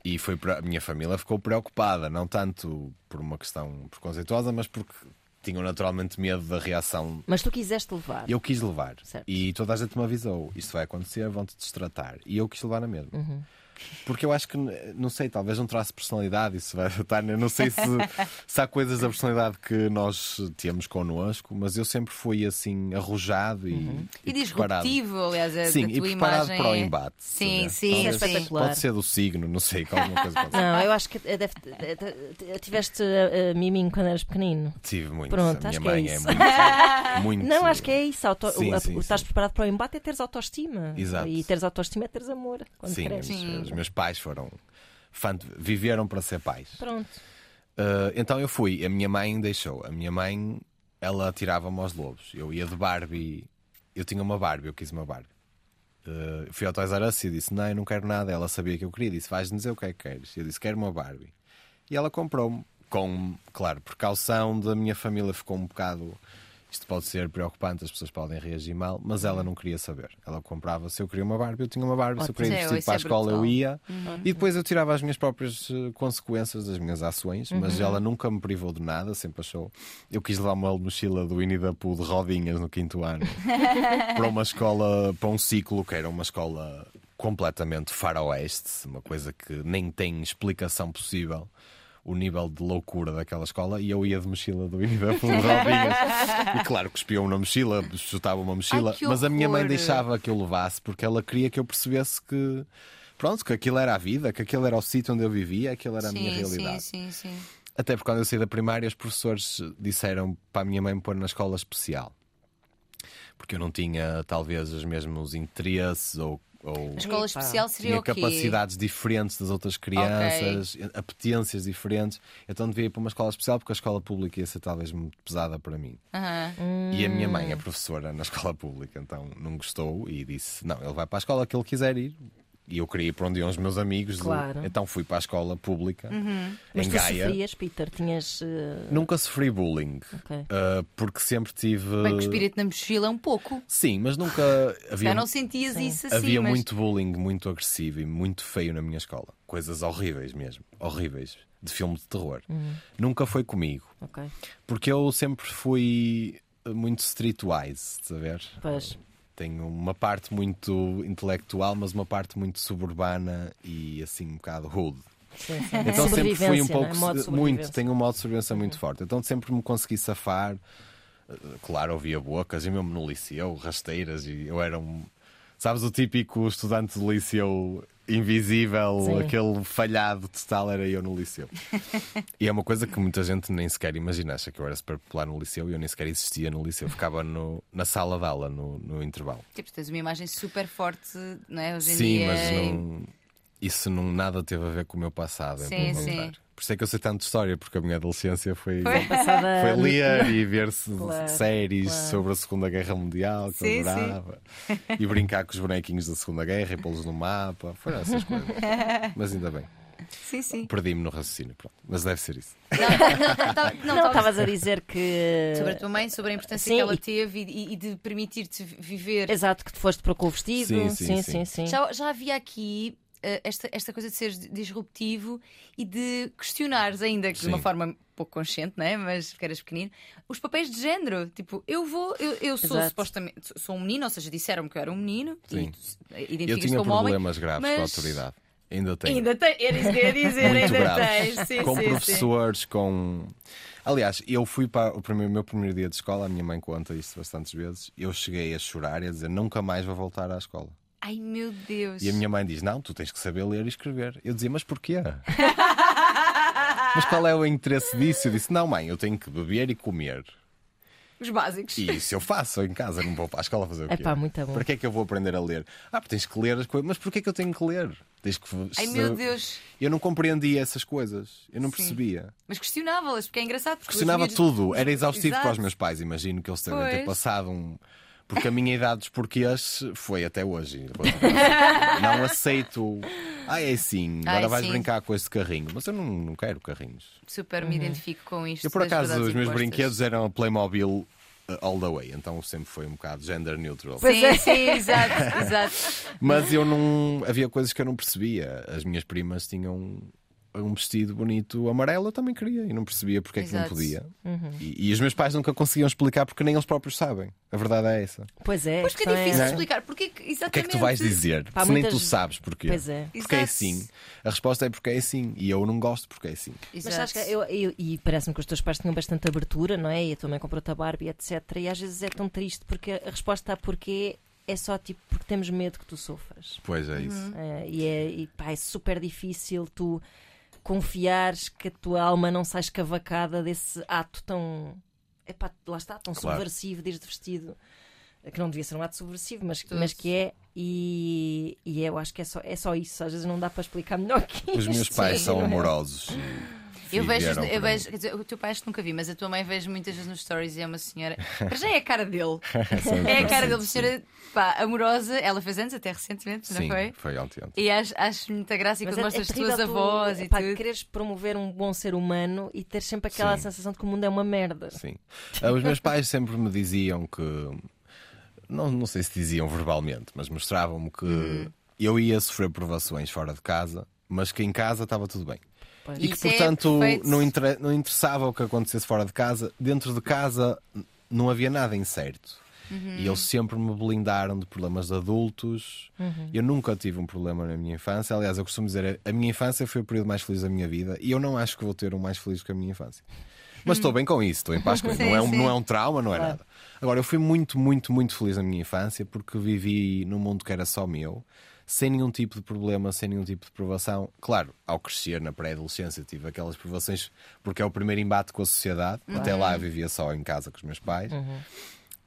E foi para, a minha família ficou preocupada, não tanto por uma questão preconceituosa, mas porque tinham naturalmente medo da reação. Mas tu quiseste levar. Eu quis levar. Certo. E toda a gente me avisou: isto vai acontecer, vão-te destratar. E eu quis levar na mesma. Uhum. Porque eu acho que, não sei, talvez um traço de personalidade, isso vai estar. Não sei se, (laughs) se há coisas da personalidade que nós temos connosco, mas eu sempre fui assim, arrojado e, Uhum. E preparado. disruptivo, aliás, a, Sim, e preparado para o é- embate. Sim, sabe? sim, Talvez é espetacular. Pode ser do signo, não sei, alguma coisa pode ser. Não, eu acho que eh, deve, eh, eh, tiveste uh, miminho quando eras pequenino. Tive muito. Pronto, a acho minha que é mãe é, isso. muito, (laughs) muito. Não, acho que é isso. Auto, Sim, a- sim, o estás sim. preparado para o embate é teres autoestima. Exato. E teres autoestima é teres amor. Quando Sim, cresces. Sim. Os meus pais foram. viveram para ser pais. Pronto. Uh, então eu fui, a minha mãe deixou. A minha mãe, ela tirava-me aos lobos. Eu ia de Barbie, eu tinha uma Barbie, eu quis uma Barbie. Uh, fui ao Toys R Us e disse: Não, eu não quero nada. Ela sabia que eu queria, disse: Vais dizer o que é que queres. Eu disse: Quero uma Barbie. E ela comprou-me, com, claro, precaução da minha família, ficou um bocado. Isto pode ser preocupante, as pessoas podem reagir mal, mas ela não queria saber. Ela comprava, se eu queria uma Barbie, eu tinha uma Barbie, se eu queria ir É, para a escola, eu ia. E depois eu tirava as minhas próprias eh, consequências das minhas ações, mas ela nunca me privou de nada, sempre achou. Eu quis levar uma mochila do Winnie the Pooh de rodinhas no quinto ano (laughs) para uma escola, para um ciclo que era uma escola completamente faroeste, uma coisa que nem tem explicação possível. O nível de loucura daquela escola, e eu ia de mochila do Pooh de rodinhas. E claro, cuspiam na mochila, chutava uma mochila, Ai, que mas a minha mãe deixava que eu levasse porque ela queria que eu percebesse que pronto, que aquilo era a vida, que aquilo era o sítio onde eu vivia, aquilo era a minha Sim, realidade. sim, sim, sim. Até porque quando eu saí da primária, os professores disseram para a minha mãe me pôr na escola especial. Porque eu não tinha, talvez, os mesmos interesses ou, ou A escola especial seria tinha o quê? capacidades diferentes das outras crianças, apetências diferentes. Então devia ir para uma escola especial porque a escola pública ia ser talvez muito pesada para mim. E a minha Hum. mãe é professora na escola pública, então não gostou e disse: Não, ele vai para a escola que ele quiser ir. E eu queria ir para onde iam os meus amigos, Claro. então fui para a escola pública Uhum. Mas em tu Gaia. sofrias, Peter, tinhas. eh, Nunca sofri bullying, ok. uh, porque sempre tive. Bem, cuspir-te na mochila um pouco. Sim, mas nunca (laughs) havia, Já não sentias Sim. isso assim, havia mas... muito bullying, muito agressivo e muito feio na minha escola. Coisas horríveis mesmo, horríveis, de filme de terror. Uhum. Nunca foi comigo, Ok. porque eu sempre fui muito streetwise, estás a ver? Pois. Tenho uma parte muito intelectual, mas uma parte muito suburbana e assim um bocado rude. Sim, sim. Então sempre fui um pouco. é? De muito, tenho um modo de sobrevivência muito forte. Então sempre me consegui safar. Uh, Claro, ouvia bocas, e mesmo no liceu, rasteiras, e eu era um. Sabes, o típico estudante do liceu invisível, Sim. aquele falhado total, era eu no liceu. (laughs) e é uma coisa que muita gente nem sequer imagina. Acha que eu era super popular no liceu e eu nem sequer existia no liceu. Ficava no, na sala de aula, no, no intervalo. Tipo, tens uma imagem super forte, não é? Hoje em Sim, dia. mas não, isso não nada teve a ver com o meu passado. é Sim, pelo sim. contrário. Por isso é que eu sei tanto de história, porque a minha adolescência foi, Foi. Passada- foi ler (laughs) e ver se- Claro, séries claro. sobre a Segunda Guerra Mundial, que Sim, eu adorava. E brincar com os bonequinhos da Segunda Guerra e pô-los no mapa. Foram essas coisas. (laughs) Mas ainda bem. Sim, sim. Perdi-me no raciocínio. Pronto. Mas deve ser isso. Não, não, não, Não, estavas- a dizer que. Sobre a tua mãe, sobre a importância Sim, que ela teve e, e de permitir-te viver. Exato, que te foste para com o vestido. Sim, Sim, sim, sim, sim. sim. Já, já havia aqui esta, esta coisa de seres disruptivo e de questionares, ainda que de uma Sim. forma pouco consciente, não é? mas porque eras pequenino, os papéis de género. Tipo, eu vou, eu, eu sou Exato. supostamente sou um menino, ou seja, disseram-me que eu era um menino Sim. e Eu tinha como homem. problemas graves com a mas- autoridade. Ainda tenho. Ainda tem, era isso que eu ia dizer, muito ainda graves. tens. Sim, com sim, sim. professores, com. Aliás, eu fui para o primeiro, meu primeiro dia de escola, a minha mãe conta isto bastantes vezes. Eu cheguei a chorar e a dizer nunca mais vou voltar à escola. Ai meu Deus. E a minha mãe diz: Não, tu tens que saber ler e escrever. Eu dizia: Mas porquê? (laughs) Mas qual é o interesse disso? Eu disse: Não, mãe, eu tenho que beber e comer. Os básicos. E isso eu faço em casa, não vou para a escola fazer o quê? É pá, muito bom. Para que é que eu vou aprender a ler? Ah, porque tens que ler as coisas. Mas porquê é que eu tenho que ler? Tens que. Ai meu Deus. Eu não compreendia essas coisas. Eu não Sim. percebia. Mas questionava-las, porque é engraçado. Porque Questionava tudo. Era exaustivo para os Exato. meus pais. Imagino que eles devem ter passado um. Porque a minha idade dos porquês foi até hoje. (laughs) Não aceito. Ah, é assim. Agora Ai, vais sim. brincar com esse carrinho. Mas eu não, não quero carrinhos. Super me identifico com isto. Eu, por acaso, os meus impostas. brinquedos eram a Playmobil uh, all the way. Então sempre foi um bocado gender neutral. Sim, é. sim, exato, (laughs) exato. Mas eu não. Havia coisas que eu não percebia. As minhas primas tinham um vestido bonito amarelo, eu também queria e não percebia porque é que não Exato. podia. Uhum. E, e os meus pais nunca conseguiam explicar porque nem eles próprios sabem. A verdade é essa. Pois é. Pois que é a questão difícil é? explicar. Porque que- O que é exatamente. que tu vais dizer? Pá, se nem tu muitas- sabes porquê. Pois é. Porque é Exato. assim. A resposta é porque é assim. E eu não gosto porque é assim. Mas Exato. sabes que eu, eu- e parece-me que os teus pais tinham bastante abertura, não é? E a tua mãe comprou-te a Barbie, etc. E às vezes é tão triste porque a resposta a porquê é só tipo porque temos medo que tu sofras. Pois é isso. É, e é, e, pá, é super difícil tu confiares que a tua alma não sai escavacada desse ato tão. Epá, lá está, tão Claro. subversivo desde vestido. Que não devia ser um ato subversivo, mas, mas que é. E, e eu acho que é só, é só isso. Às vezes não dá para explicar melhor que Os meus isto, pais sim, (laughs) são não é? Eu vejo, eu vejo, quer dizer, o teu pai acho que nunca vi, mas a tua mãe vejo muitas vezes nos stories e é uma senhora. Mas já é a cara dele. (laughs) É a cara dele, Sim. senhora pá, amorosa. Ela fez antes, até recentemente, não Sim, foi? foi ontem. ontem. E acho, acho muita graça e quando é, mostras é as tuas terrível tu, avós e epá, tudo. quereres promover um bom ser humano e ter sempre aquela Sim. sensação de que o mundo é uma merda. Sim. Ah, Os meus pais sempre me diziam que. Não, não sei se diziam verbalmente, mas mostravam-me que Uhum. eu ia sofrer provações fora de casa, mas que em casa estava tudo bem. E que, é portanto, não, inter- não interessava o que acontecesse fora de casa. Dentro de casa não havia nada incerto. Uhum. E eles sempre me blindaram de problemas de adultos. Uhum. Eu nunca tive um problema na minha infância. Aliás, eu costumo dizer, a minha infância foi o período mais feliz da minha vida e eu não acho que vou ter um mais feliz que a minha infância. Mas estou bem com isso, estou em paz com (laughs) isso. Não é, um, não é um trauma, não é Claro. nada. Agora, eu fui muito, muito, muito feliz na minha infância porque vivi num mundo que era só meu, sem nenhum tipo de problema, sem nenhum tipo de provação. Claro, ao crescer na pré-adolescência tive aquelas provações porque é o primeiro embate com a sociedade. Até lá eu vivia só em casa com os meus pais.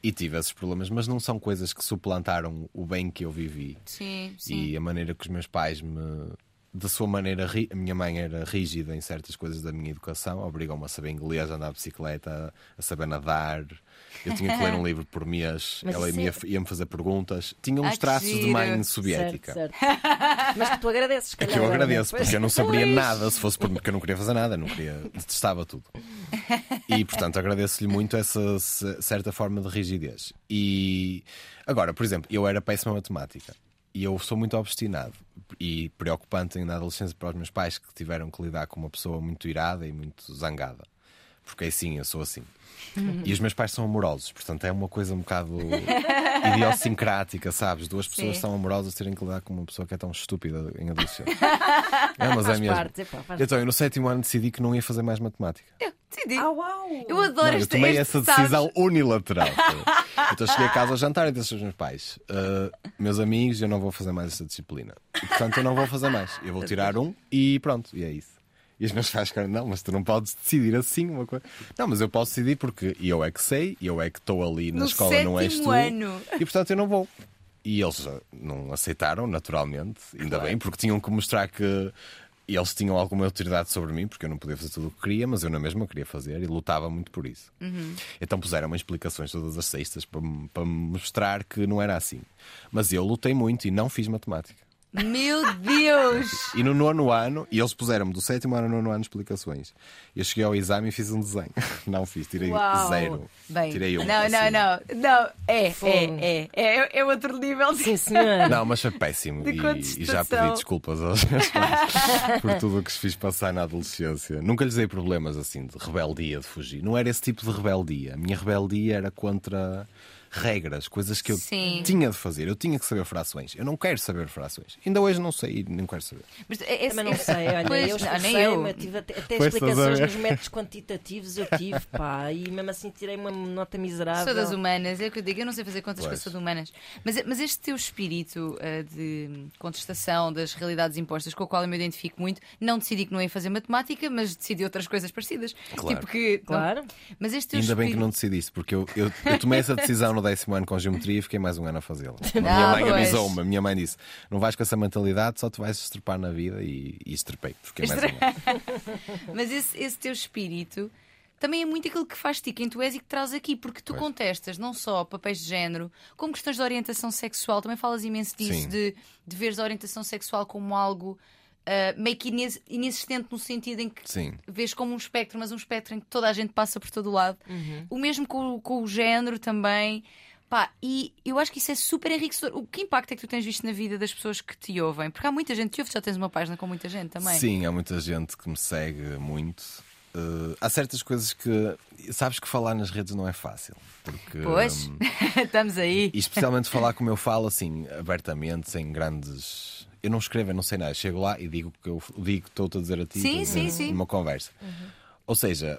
E tive esses problemas, mas não são coisas que suplantaram o bem que eu vivi Sim, sim. e a maneira que os meus pais me. Da sua maneira, a minha mãe era rígida em certas coisas da minha educação, obrigou-me a saber inglês, a andar de bicicleta, a saber nadar. Eu tinha que ler (laughs) um livro por mês, Mas ela isso ia- é- ia-me fazer perguntas. Tinha uns que traços de giro. mãe soviética. Certo, certo. (laughs) Mas que tu agradeces, se Que calhar, eu agora, agradeço, é? porque eu não saberia Pois. nada se fosse porque eu não queria fazer nada, eu não queria, detestava tudo. E portanto agradeço-lhe muito essa ce- certa forma de rigidez. E agora, por exemplo, eu era péssima em matemática e eu sou muito obstinado e preocupante na adolescência para os meus pais que tiveram que lidar com uma pessoa muito irada e muito zangada. Porque assim, eu sou assim. E os meus pais são amorosos, portanto é uma coisa um bocado (laughs) idiosincrática, sabes? Duas pessoas Sim. são amorosas terem que lidar com uma pessoa que é tão estúpida em adolescência. (laughs) É, mas é Faz mesmo. parte, Então, eu no sétimo ano decidi que não ia fazer mais matemática. Eu decidi. Au. Eu adoro Não, eu este, tomei este, essa sabes? decisão unilateral. (laughs) então cheguei a casa ao jantar e disse aos meus pais: "Ah, Meus amigos, eu não vou fazer mais essa disciplina. E, portanto, eu não vou fazer mais. Eu vou tirar um e pronto, e é isso. E os meus pais ficaram: Não, mas tu não podes decidir assim uma coisa. Não, mas eu posso decidir porque eu é que sei, eu é que estou ali na No escola, não és tu. ano. E portanto, eu não vou. E eles ah, não aceitaram, naturalmente, ainda bem, porque tinham que mostrar que eles tinham alguma autoridade sobre mim, porque eu não podia fazer tudo o que queria, mas eu na mesma queria fazer e lutava muito por isso. Então puseram-me explicações todas as sextas para, para me mostrar que não era assim. Mas eu lutei muito e não fiz matemática. Meu Deus! E no nono ano, e eles puseram-me do sétimo ano ao nono ano explicações. Eu cheguei ao exame e fiz um desenho. (laughs) Não fiz, tirei Uau. zero. Bem, tirei um. não, não, assim. não, não. É, Fogo. é, é, é, é outro nível. Sim, senhor. Não, mas foi péssimo. De E, e já pedi desculpas aos meus pais (laughs) por tudo o que os fiz passar na adolescência. Nunca lhes dei problemas assim de rebeldia, de fugir. Não era esse tipo de rebeldia. A minha rebeldia era contra regras, coisas que eu Sim. tinha de fazer. Eu tinha que saber frações. Eu não quero saber frações. Ainda hoje não sei e não quero saber. Mas é- é- Também não é- sei, olha, Pois, eu não, nem eu. eu tive até, até explicações nos métodos quantitativos eu tive, pá, e mesmo assim tirei uma nota miserável. Sou das humanas, é o que eu digo, eu não sei fazer contas que eu Pois. sou de humanas. Mas, mas este teu espírito ah, de contestação das realidades impostas, com o qual eu me identifico muito, não decidi que não ia fazer matemática, mas decidi outras coisas parecidas. Claro. Tipo que. Claro. Mas este teu Ainda bem que espírito- não decidiste, porque eu, eu, eu tomei essa decisão (laughs) no décimo ano com geometria e fiquei mais um ano a fazê-la. (laughs) A minha Ah, mãe avisou-me, a minha mãe disse: não vais com essa mentalidade, só tu vais estrepar na vida e, e estrepei. Fiquei mais um ano. (laughs) Mas esse, esse teu espírito também é muito aquilo que faz ti quem tu és e que traz aqui, porque tu Pois. contestas não só papéis de género, como questões de orientação sexual. Também falas imenso disso, Sim. de, de veres a orientação sexual como algo ah, meio que inexistente no sentido em que Sim. vês como um espectro, mas um espectro em que toda a gente passa por todo o lado. O mesmo com, o- com o género também. Pá, e eu acho que isso é super enriquecedor. O que impacto é que tu tens visto na vida das pessoas que te ouvem? Porque há muita gente que te ouve, já tens uma página com muita gente também. Sim, há muita gente que me segue muito. Uh, há certas coisas que. Sabes que falar nas redes não é fácil. Porque, Pois, hum, (laughs) estamos aí. e especialmente falar como eu falo, assim, abertamente, sem grandes. Eu não escrevo, eu não sei nada. Chego lá e digo o que eu digo, estou-te a dizer a ti Sim, numa- sim, sim. numa conversa. Ou seja,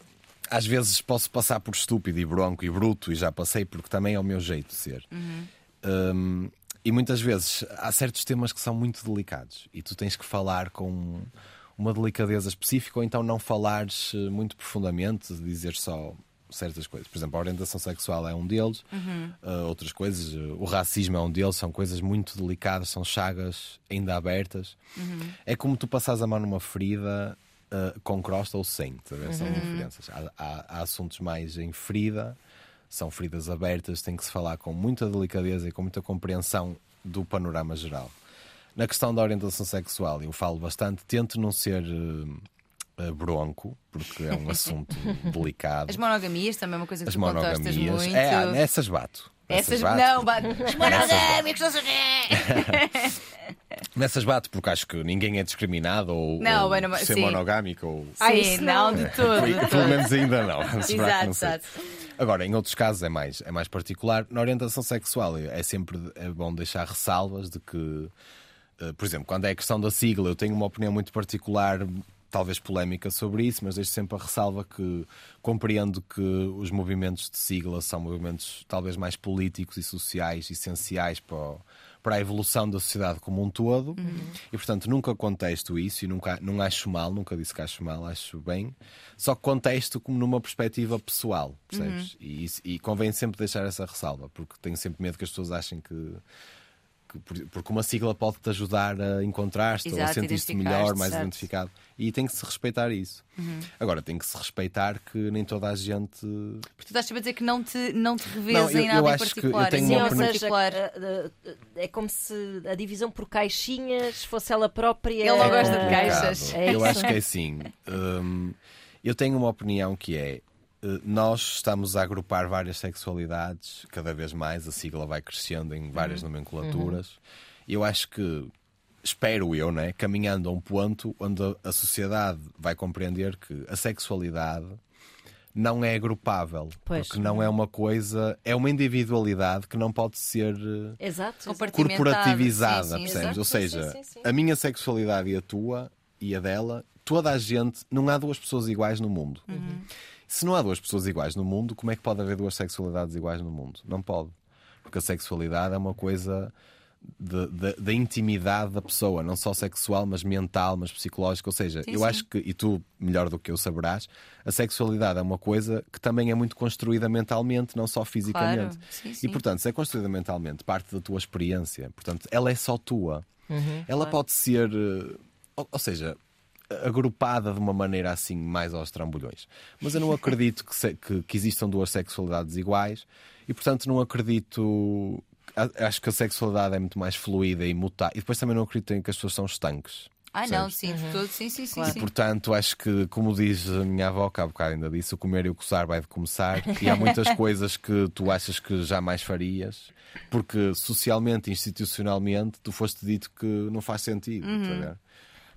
às vezes posso passar por estúpido e bronco e bruto, e já passei, porque também é o meu jeito de ser. Um, e muitas vezes há certos temas que são muito delicados e tu tens que falar com uma delicadeza específica ou então não falares eh, muito profundamente, dizer só certas coisas. Por exemplo, a orientação sexual é um deles, uh, outras coisas, uh, o racismo é um deles, são coisas muito delicadas, são chagas ainda abertas. É como tu passares a mão numa ferida uh, com crosta ou sem, tá são diferenças. Há, há- há assuntos mais em ferida, são feridas abertas, tem que se falar com muita delicadeza e com muita compreensão do panorama geral. Na questão da orientação sexual, eu falo bastante, tento não ser eh, bronco, porque é um (laughs) assunto delicado. As monogamias também é uma coisa que As tu monogamias. muito. É, nessas bato. Essas, bato. não, bate. (laughs) As monogâmicas não sei. (laughs) Nessas bato porque acho que ninguém é discriminado ou, Não, ou bem, não- ser sim. monogâmico ou Sim, isso não, de todo. de Pelo menos ainda não. Exato, não exato. Agora, em outros casos é mais, é mais particular. Na orientação sexual é sempre é bom deixar ressalvas de que, eh, por exemplo, quando é a questão da sigla, eu tenho uma opinião muito particular, talvez polémica sobre isso, mas deixo sempre a ressalva que compreendo que os movimentos de sigla são movimentos talvez mais políticos e sociais, essenciais para, o- para a evolução da sociedade como um todo. E, portanto, nunca contesto isso e nunca, não acho mal, nunca disse que acho mal, acho bem. Só que contesto como numa perspectiva pessoal, percebes? E, isso- e convém sempre deixar essa ressalva, porque tenho sempre medo que as pessoas achem que. Que por- porque uma sigla pode te ajudar a encontrar-te ou a sentir-te melhor, mais certo. identificado. E tem que se respeitar isso. Agora, tem que se respeitar que nem toda a gente. Porque tu estás a dizer que não te, não te revês Não, eu- em nada eu em acho que eu particular. tenho Sim, uma ou nenhum seja, particular. eh, é como se a divisão por caixinhas fosse ela própria. Ele não gosta de complicado. caixas. É eu acho que é assim. hum, eu tenho uma opinião que é. Eh, Nós estamos a agrupar várias sexualidades, cada vez mais a sigla vai crescendo em várias Uhum. nomenclaturas. E Eu acho que, espero eu, né, caminhando a um ponto onde a- sociedade vai compreender que a sexualidade não é agrupável, Pois. porque não é uma coisa, é uma individualidade que não pode ser eh, Exato. Corporativizada, Sim, sim, percebes? exato. Ou seja, sim, sim, sim. a minha sexualidade e a tua e a dela, toda a gente, não há duas pessoas iguais no mundo. Se não há duas pessoas iguais no mundo, como é que pode haver duas sexualidades iguais no mundo? Não pode. Porque a sexualidade é uma coisa da intimidade da pessoa, não só sexual, mas mental, mas psicológica. Ou seja, Sim, eu sim. acho que, e tu melhor do que eu saberás, a sexualidade é uma coisa que também é muito construída mentalmente, não só fisicamente. Claro. Sim, E portanto, se é construída mentalmente, parte da tua experiência. Portanto, ela é só tua. ela pode ser, eh, ou, ou seja, agrupada de uma maneira assim mais aos trambolhões. Mas eu não acredito que, se- que- que existam duas sexualidades iguais e, portanto, não acredito. acho que a sexualidade é muito mais fluida e mutar. E depois também não acredito em que as pessoas são estanques. Ai não, sim, todo, sim, sim, sim. Claro. sim. Portanto, acho que, como diz a minha avó, que há bocado ainda disse, o comer e o coçar vai de começar. E há muitas (laughs) coisas que tu achas que jamais farias, porque socialmente, institucionalmente, tu foste dito que não faz sentido. Uhum.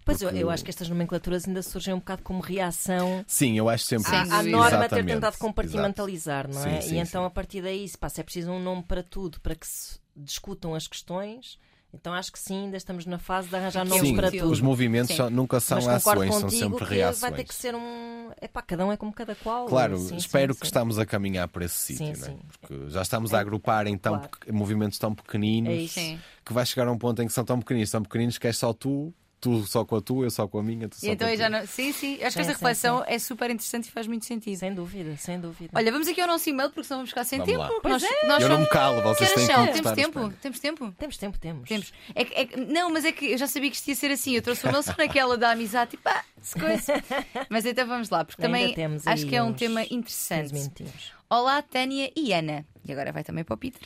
Pois eu, Porque- eu acho que estas nomenclaturas ainda surgem um bocado como reação Sim, eu acho sempre Sem isso. à dúvida. norma ter Exatamente, tentado exato. compartimentalizar, não é? Sim, sim, e então sim. a partir daí, se, se é preciso um nome para tudo, para que se discutam as questões, então acho que sim, ainda estamos na fase de arranjar nomes Sim, para tudo. os movimentos Sim. são- nunca são ações, são sempre reações. vai ter que ser um. Epá, cada um é como cada qual. Claro, Sim, espero sim, que sim. estamos a caminhar por esse Sim, sítio, né? sim. porque já estamos a agrupar em tão Claro. pe- movimentos tão pequeninos É. Sim. que vai chegar a um ponto em que são tão pequeninos, tão pequeninos que és só tu, tu só com a tua, eu só com a minha, tu só E então com a eu já tua. não... Sim, sim, acho que Sim, esta sim, reflexão é super interessante e faz muito sentido. Sem dúvida, sem dúvida. Olha, vamos aqui ao nosso e-mail porque senão vamos ficar sem Vamos tempo. lá. Pois nós, é. nós Eu não me calo, Que vocês têm que Temos os tempo? Temos tempo? Temos tempo, temos. Temos. É, que- é que- não, mas é que eu já sabia que isto ia ser assim. Eu trouxe o só naquela da amizade, tipo, ah, se coisa. (laughs) Mas então vamos lá, porque Ainda também temos acho que é um tema 15 interessante. Olá, Tânia e Ana. E agora vai também para o Peter.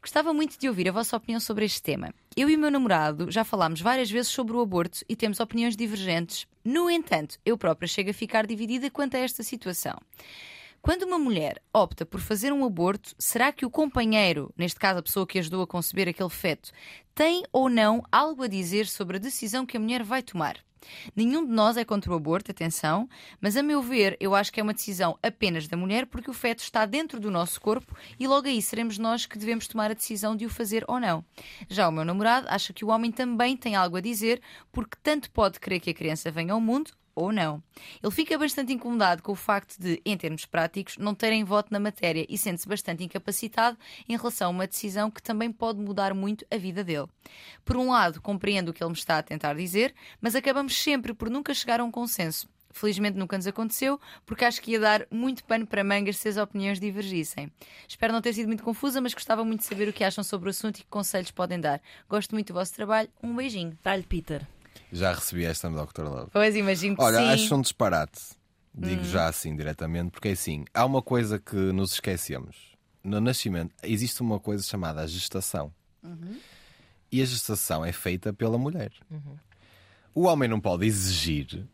Gostava muito de ouvir a vossa opinião sobre este tema. Eu e o meu namorado já falámos várias vezes sobre o aborto e temos opiniões divergentes. No entanto, eu própria chego a ficar dividida quanto a esta situação. Quando uma mulher opta por fazer um aborto, será que o companheiro, neste caso a pessoa que ajudou a conceber aquele feto, tem ou não algo a dizer sobre a decisão que a mulher vai tomar? Nenhum de nós é contra o aborto, atenção, mas a meu ver, eu acho que é uma decisão apenas da mulher porque o feto está dentro do nosso corpo e logo aí seremos nós que devemos tomar a decisão de o fazer ou não. Já o meu namorado acha que o homem também tem algo a dizer porque tanto pode querer que a criança venha ao mundo ou não. Ele fica bastante incomodado com o facto de, em termos práticos, não terem voto na matéria e sente-se bastante incapacitado em relação a uma decisão que também pode mudar muito a vida dele. Por um lado, compreendo o que ele me está a tentar dizer, mas acabamos sempre por nunca chegar a um consenso. Felizmente nunca nos aconteceu, porque acho que ia dar muito pano para mangas se as opiniões divergissem. Espero não ter sido muito confusa, mas gostava muito de saber o que acham sobre o assunto e que conselhos podem dar. Gosto muito do vosso trabalho. Um beijinho. Dá-lhe, Peter. Já recebi esta no Dr. Love. Pois imagino que Olha, sim. Hum. acho um disparate. Digo já assim diretamente, porque é assim, há uma coisa que nos esquecemos. No nascimento existe uma coisa chamada gestação. Uhum. E a gestação é feita pela mulher. Uhum. O homem não pode exigir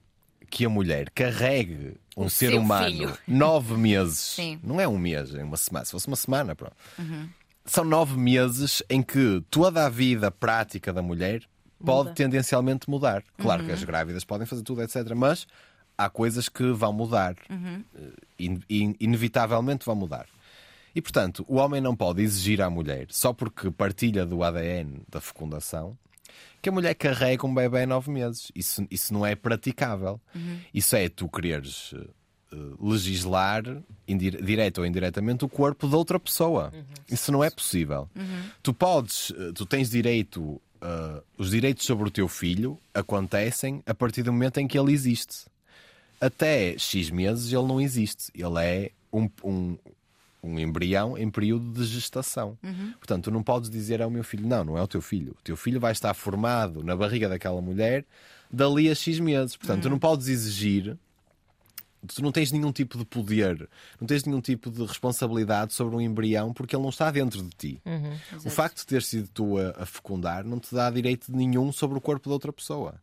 que a mulher carregue um O ser humano filho. nove meses. (laughs) Sim. Não é um mês, é uma semana. Se fosse uma semana, pronto. Uhum. São nove meses em que toda a vida prática da mulher pode Muda. tendencialmente mudar. Claro Uhum. que as grávidas podem fazer tudo, etc. Mas há coisas que vão mudar. Uhum. Eh, in- in- inevitavelmente vão mudar. E portanto, o homem não pode exigir à mulher, só porque partilha do ADN da fecundação, que a mulher carregue um bebê nove meses. Isso, isso não é praticável. Isso é tu quereres eh, legislar, direto ou indiretamente, o corpo de outra pessoa. Isso não é possível. Tu podes, eh, tu tens direito, eh, os direitos sobre o teu filho acontecem a partir do momento em que ele existe. Até X meses ele não existe. Ele é um, um, um embrião em período de gestação. Portanto, tu não podes dizer ao meu filho, não, não é o teu filho. O teu filho vai estar formado na barriga daquela mulher dali a X meses. Portanto, tu não podes exigir. Tu não tens nenhum tipo de poder, não tens nenhum tipo de responsabilidade sobre um embrião porque ele não está dentro de ti. O facto de ter sido tu a, a fecundar não te dá direito nenhum sobre o corpo de outra pessoa.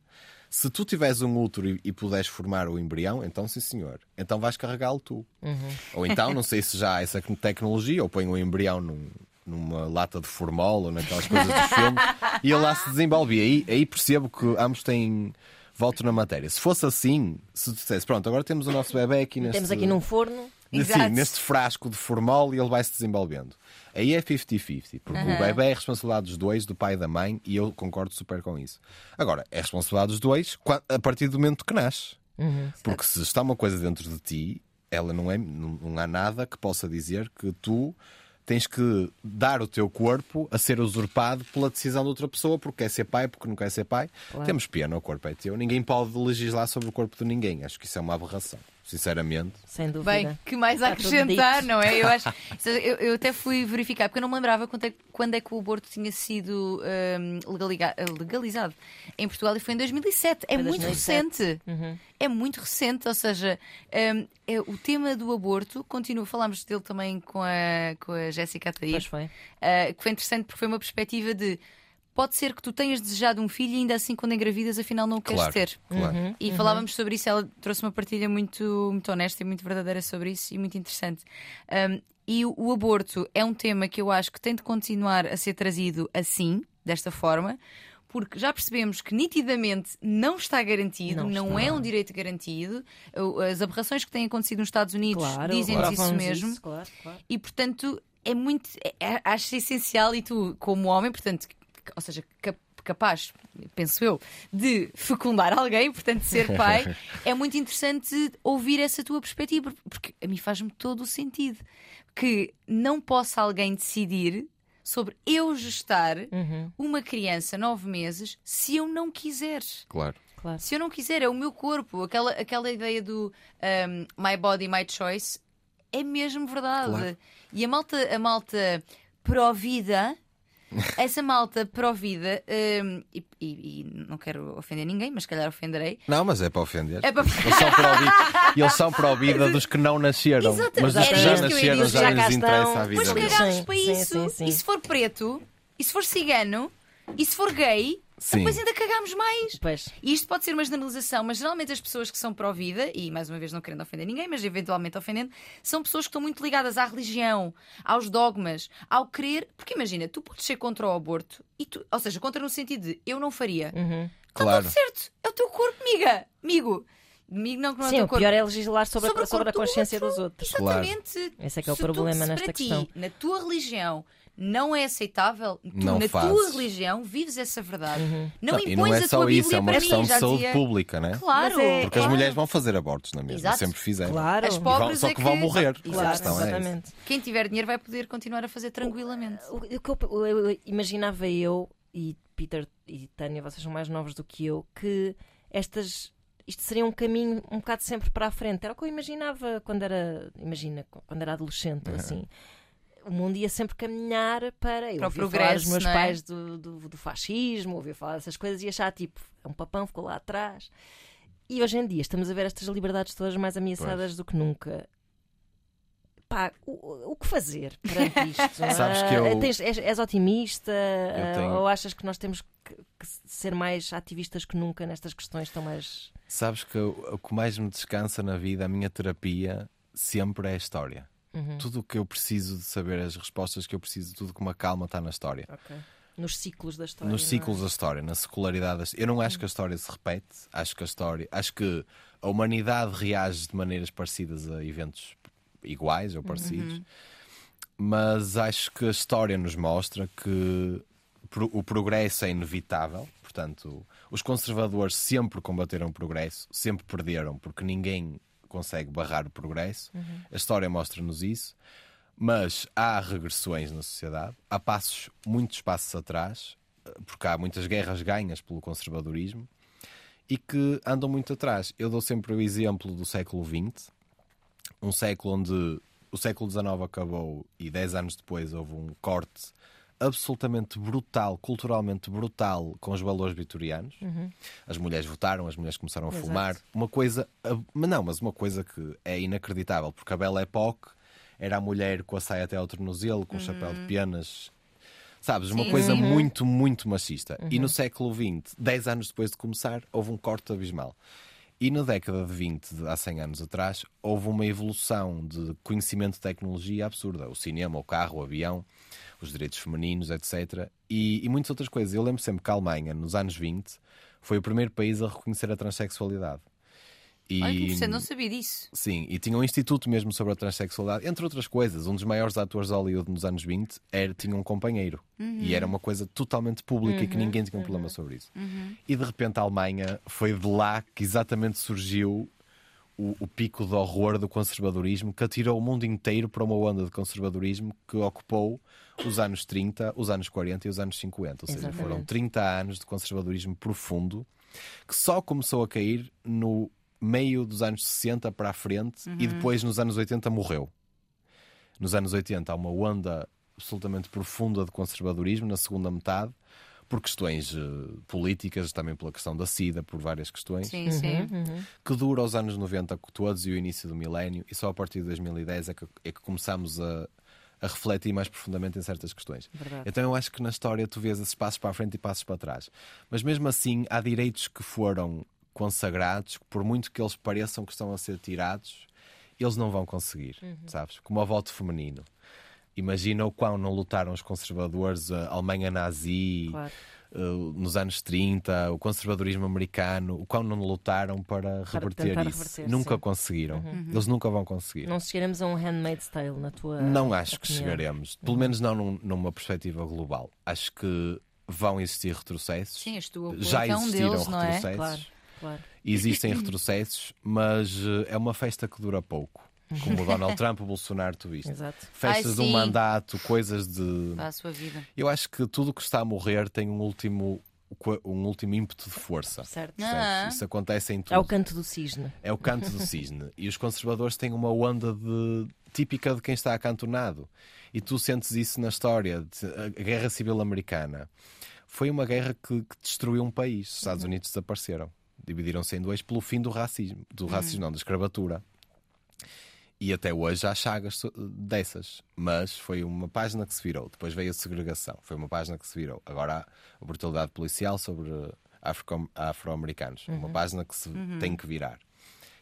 Se tu tiveres um útero e, e puderes formar o embrião, então sim senhor, então vais carregá-lo tu. Ou então, (laughs) não sei se já há essa tecnologia, ou põe o embrião num- numa lata de formol ou naquelas coisas dos filmes e ele lá se desenvolve. E aí, aí percebo que ambos têm voto na matéria. Se fosse assim, se tu dissesse, pronto, agora temos o nosso bebê aqui neste. Temos aqui num forno. Sim, neste frasco de formol e ele vai se desenvolvendo. Aí é 50-50, porque o bebê é responsabilidade dos dois, do pai e da mãe, e eu concordo super com isso. Agora, é responsabilidade dos dois a partir do momento que nasce. Porque se está uma coisa dentro de ti, ela não é, não, não há nada que possa dizer que tu tens que dar o teu corpo a ser usurpado pela decisão de outra pessoa porque quer ser pai, porque não quer ser pai. Temos pena, o corpo é teu. Ninguém pode legislar sobre o corpo de ninguém. Acho que isso é uma aberração. Sinceramente. Sem dúvida. Bem, que mais a acrescentar, não é? Eu, acho, (laughs) eu, eu até fui verificar, porque eu não me lembrava quando é, quando é que o aborto tinha sido legaliga- legalizado em Portugal e foi em 2007. É Foi muito 2007. recente. Uhum. É muito recente, ou seja, hum, é, o tema do aborto, continua, falámos dele também com a, com a Jéssica Ataíde, Pois foi. Uh, que foi interessante porque foi uma perspectiva de pode ser que tu tenhas desejado um filho e ainda assim quando engravidas afinal não o queres Claro, ter. claro. Uhum. E falávamos sobre isso, ela trouxe uma partilha muito, muito honesta e muito verdadeira sobre isso e muito interessante. Um, e o, o aborto é um tema que eu acho que tem de continuar a ser trazido assim, desta forma, porque já percebemos que nitidamente não está garantido, Não não, está. é um direito garantido. As aberrações que têm acontecido nos Estados Unidos Claro, dizem-nos isso provam-nos mesmo. claro, claro. E portanto é muito. é- é- acho essencial, e tu, como homem, portanto, ou seja, cap- capaz, penso eu, de fecundar alguém, portanto, ser (laughs) pai, é muito interessante ouvir essa tua perspectiva, porque a mim faz-me todo o sentido que não possa alguém decidir sobre eu gestar Uhum, uma criança nove meses se eu não quiser. Claro. claro. Se eu não quiser, é o meu corpo. Aquela, aquela ideia do um, my body, my choice é mesmo verdade. Claro. E a malta, a malta pró-vida, essa malta pró-vida, um, e, e- e não quero ofender ninguém, mas se calhar ofenderei. Não, mas é para ofender. É para. Eles são eles são para a vida dos que não nasceram. Exato, Mas dos que já isto que eu nasceram já Já lhes interessa a vida cagámos Sim, para sim, isso. sim, sim. E se for preto, e se for cigano, e se for gay, Sim. depois ainda cagámos mais. Pois. E isto pode ser uma generalização, mas geralmente as pessoas que são pró-vida, e mais uma vez não querendo ofender ninguém, mas eventualmente ofendendo, são pessoas que estão muito ligadas à religião, aos dogmas, ao querer. Porque imagina, tu podes ser contra o aborto, e tu, ou seja, contra no sentido de eu não faria. Uhum. Está Claro. tudo certo, é o teu corpo, miga. Amigo. Amigo não que não é o Sim, o corpo. pior é legislar sobre, Sobre a, sobre a do consciência outro. dos outros. Exatamente. Esse é que é o Se problema nesta para ti, questão. na tua religião, não é aceitável, tu, Não na fazes. tua religião, vives essa verdade. Uhum. Não, Não, impões e não é a só tua isso, Bíblia é uma para questão mim, de já saúde dizia. pública, né? Claro. É- Porque as claro. mulheres vão fazer abortos na mesma, Exato. sempre fizeram. Claro. As E vão- pobres só é que vão morrer. Exato. Questão é exatamente. Quem tiver dinheiro vai poder continuar a fazer tranquilamente. O, o que eu, eu- eu imaginava eu, e Peter e Tânia, vocês são mais novos do que eu, que estas. Isto seria um caminho um bocado sempre para a frente. Era o que eu imaginava quando era. Imagina, quando era adolescente, ou assim. O mundo ia sempre caminhar para. Eu Para o falar progresso, dos meus é? pais do, do, do fascismo, ouvia falar dessas coisas e achar tipo, é um papão, ficou lá atrás. E hoje em dia estamos a ver estas liberdades todas mais ameaçadas do que nunca. Pá, o, o que fazer perante (laughs) isto? Sabes que Ah, eu- tens- és, és otimista ah, tenho- ou achas que nós temos que, que ser mais ativistas que nunca nestas questões tão mais. Sabes que o o que mais me descansa na vida, a minha terapia, sempre é a história. Uhum. Tudo o que eu preciso de saber, as respostas que eu preciso, tudo com uma calma está na história. Nos ciclos da história. Nos é? ciclos da história, na secularidade. da- Eu não acho que a história se repete, acho que a história. Acho que a humanidade reage de maneiras parecidas a eventos iguais ou parecidos, mas acho que a história nos mostra que o progresso é inevitável. Portanto, os conservadores sempre combateram o progresso, sempre perderam, porque ninguém consegue barrar o progresso. A história mostra-nos isso. Mas há regressões na sociedade, há passos, muitos passos atrás, porque há muitas guerras ganhas pelo conservadorismo e que andam muito atrás. Eu dou sempre o exemplo do século XX, um século onde o século XIX acabou e dez anos depois houve um corte absolutamente brutal, culturalmente brutal, com os valores vitorianos. As mulheres votaram, as mulheres começaram a Exato. fumar. Uma coisa, não, mas uma coisa que é inacreditável, porque a Belle Époque era a mulher com a saia até ao tornozelo, com o chapéu de penas. Sabes, uma Sim, coisa sim. muito, muito machista. E no século XX, 10 anos depois de começar, houve um corte abismal. E na década de 20, de há 100 anos atrás, houve uma evolução de conhecimento de tecnologia absurda. O cinema, o carro, o avião, os direitos femininos, etc. E, e muitas outras coisas. Eu lembro sempre que a Alemanha, nos anos 20, foi o primeiro país a reconhecer a transexualidade. E... Olha que interessante, não sabia disso. Sim, e tinha um instituto mesmo sobre a transexualidade, entre outras coisas. Um dos maiores atores de Hollywood nos anos 20 era, tinha um companheiro. E era uma coisa totalmente pública e que ninguém tinha um problema sobre isso. E de repente a Alemanha foi de lá que exatamente surgiu o, o pico de horror do conservadorismo que atirou o mundo inteiro para uma onda de conservadorismo que ocupou os anos 30, os anos 40 e os anos 50. Ou seja, foram Exatamente. 30 anos de conservadorismo profundo que só começou a cair no meio dos anos 60 para a frente e depois nos anos 80 morreu. Nos anos 80 há uma onda absolutamente profunda de conservadorismo na segunda metade, por questões eh, políticas, também pela questão da SIDA, por várias questões, Sim, sim. que dura os anos 90 todos e o início do milénio, e só a partir de 2010 é que, é que começamos a, a refletir mais profundamente em certas questões. Verdade. Então eu acho que na história tu vês esses passos para a frente e passos para trás. Mas mesmo assim, há direitos que foram consagrados, que por muito que eles pareçam que estão a ser tirados, eles não vão conseguir, sabes? Como o voto feminino. Imagina o quão não lutaram os conservadores, a Alemanha nazi, Claro. eh, nos anos 30, o conservadorismo americano, o quão não lutaram para, reverter tentar isso. reverter, nunca sim. conseguiram. Eles nunca vão conseguir. Não chegaremos a um handmade style na tua. Não acho que opinião. chegaremos. Pelo menos não num- numa perspectiva global. Acho que vão existir retrocessos. Sim, tu Já é um existiram deles, não é? retrocessos. Claro, claro. Existem (laughs) retrocessos, mas eh, é uma festa que dura pouco. Como o Donald Trump, o Bolsonaro, tu viste. Exato. Festas Ai, de um sim. mandato, coisas de. Para a sua vida. Eu acho que tudo o que está a morrer tem um último, um último ímpeto de força. Certo. Ah. Isso acontece em tudo. É o canto do cisne. É o canto do cisne. e os conservadores têm uma onda de típica de quem está acantonado. E tu sentes isso na história. de- A Guerra Civil Americana foi uma guerra que, que destruiu um país. Os Estados Unidos desapareceram. Dividiram-se em dois pelo fim do racismo. Do racismo, não, da escravatura. E até hoje há chagas dessas. Mas foi uma página que se virou. Depois veio a segregação. Foi uma página que se virou. Agora há a brutalidade policial sobre afro- afro-americanos. Uma página que se tem que virar.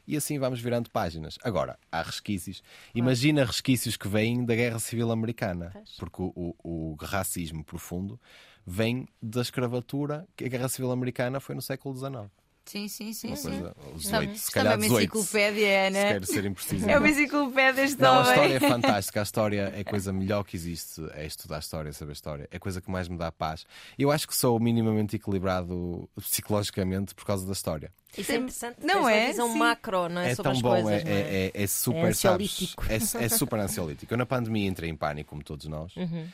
E assim vamos virando páginas. Agora, há resquícios. Imagina resquícios que vêm da Guerra Civil Americana. Porque o, o- o racismo profundo vem da escravatura, que a Guerra Civil Americana foi no século XIX. Sim, sim, sim. Uma sim. coisa, os Está- 18, se está calhar uma 18. enciclopédia, Se Ana. quer ser impreciso. É uma enciclopédia este Não, a história é (laughs) fantástica. A história é a coisa melhor que existe. É estudar a história, saber a história. É a coisa que mais me dá paz. Eu acho que sou minimamente equilibrado psicologicamente por causa da história. Isso é interessante. Não tens uma é? visão Sim. macro, não é? É Sobre tão as bom, coisas, é, é? é, é, é super, É sabes? ansiolítico. É, é (laughs) super ansiolítico. Eu na pandemia entrei em pânico, como todos nós. Uhum.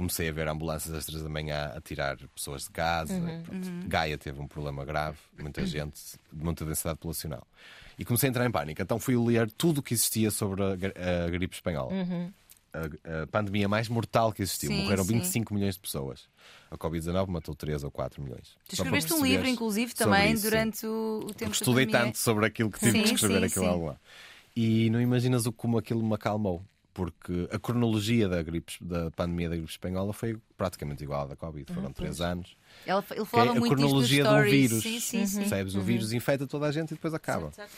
Comecei a ver ambulâncias às três da manhã a tirar pessoas de casa. Uhum. Pronto. Gaia teve um problema grave, muita gente, muita densidade populacional. E comecei a entrar em pânico. Então fui ler tudo o que existia sobre a, a gripe espanhola. Uhum. A, a pandemia mais mortal que existiu. Sim, Morreram sim. 25 milhões de pessoas. A Covid-19 matou 3 ou 4 milhões. Tu escreveste um livro, inclusive, também isso, durante o, o tempo porque da estudei tanto sobre aquilo que tive Sim, que escrever sim, aquilo sim. lá. E não imaginas o como aquilo me acalmou. Porque a cronologia da, gripe, da pandemia da gripe espanhola foi praticamente igual à da Covid. Foram três anos. Ela- ele Que é falava a muito nos cronologia de um stories. vírus. Sim, sim, sim. Percebes? O vírus infecta toda a gente e depois acaba. Certo, certo.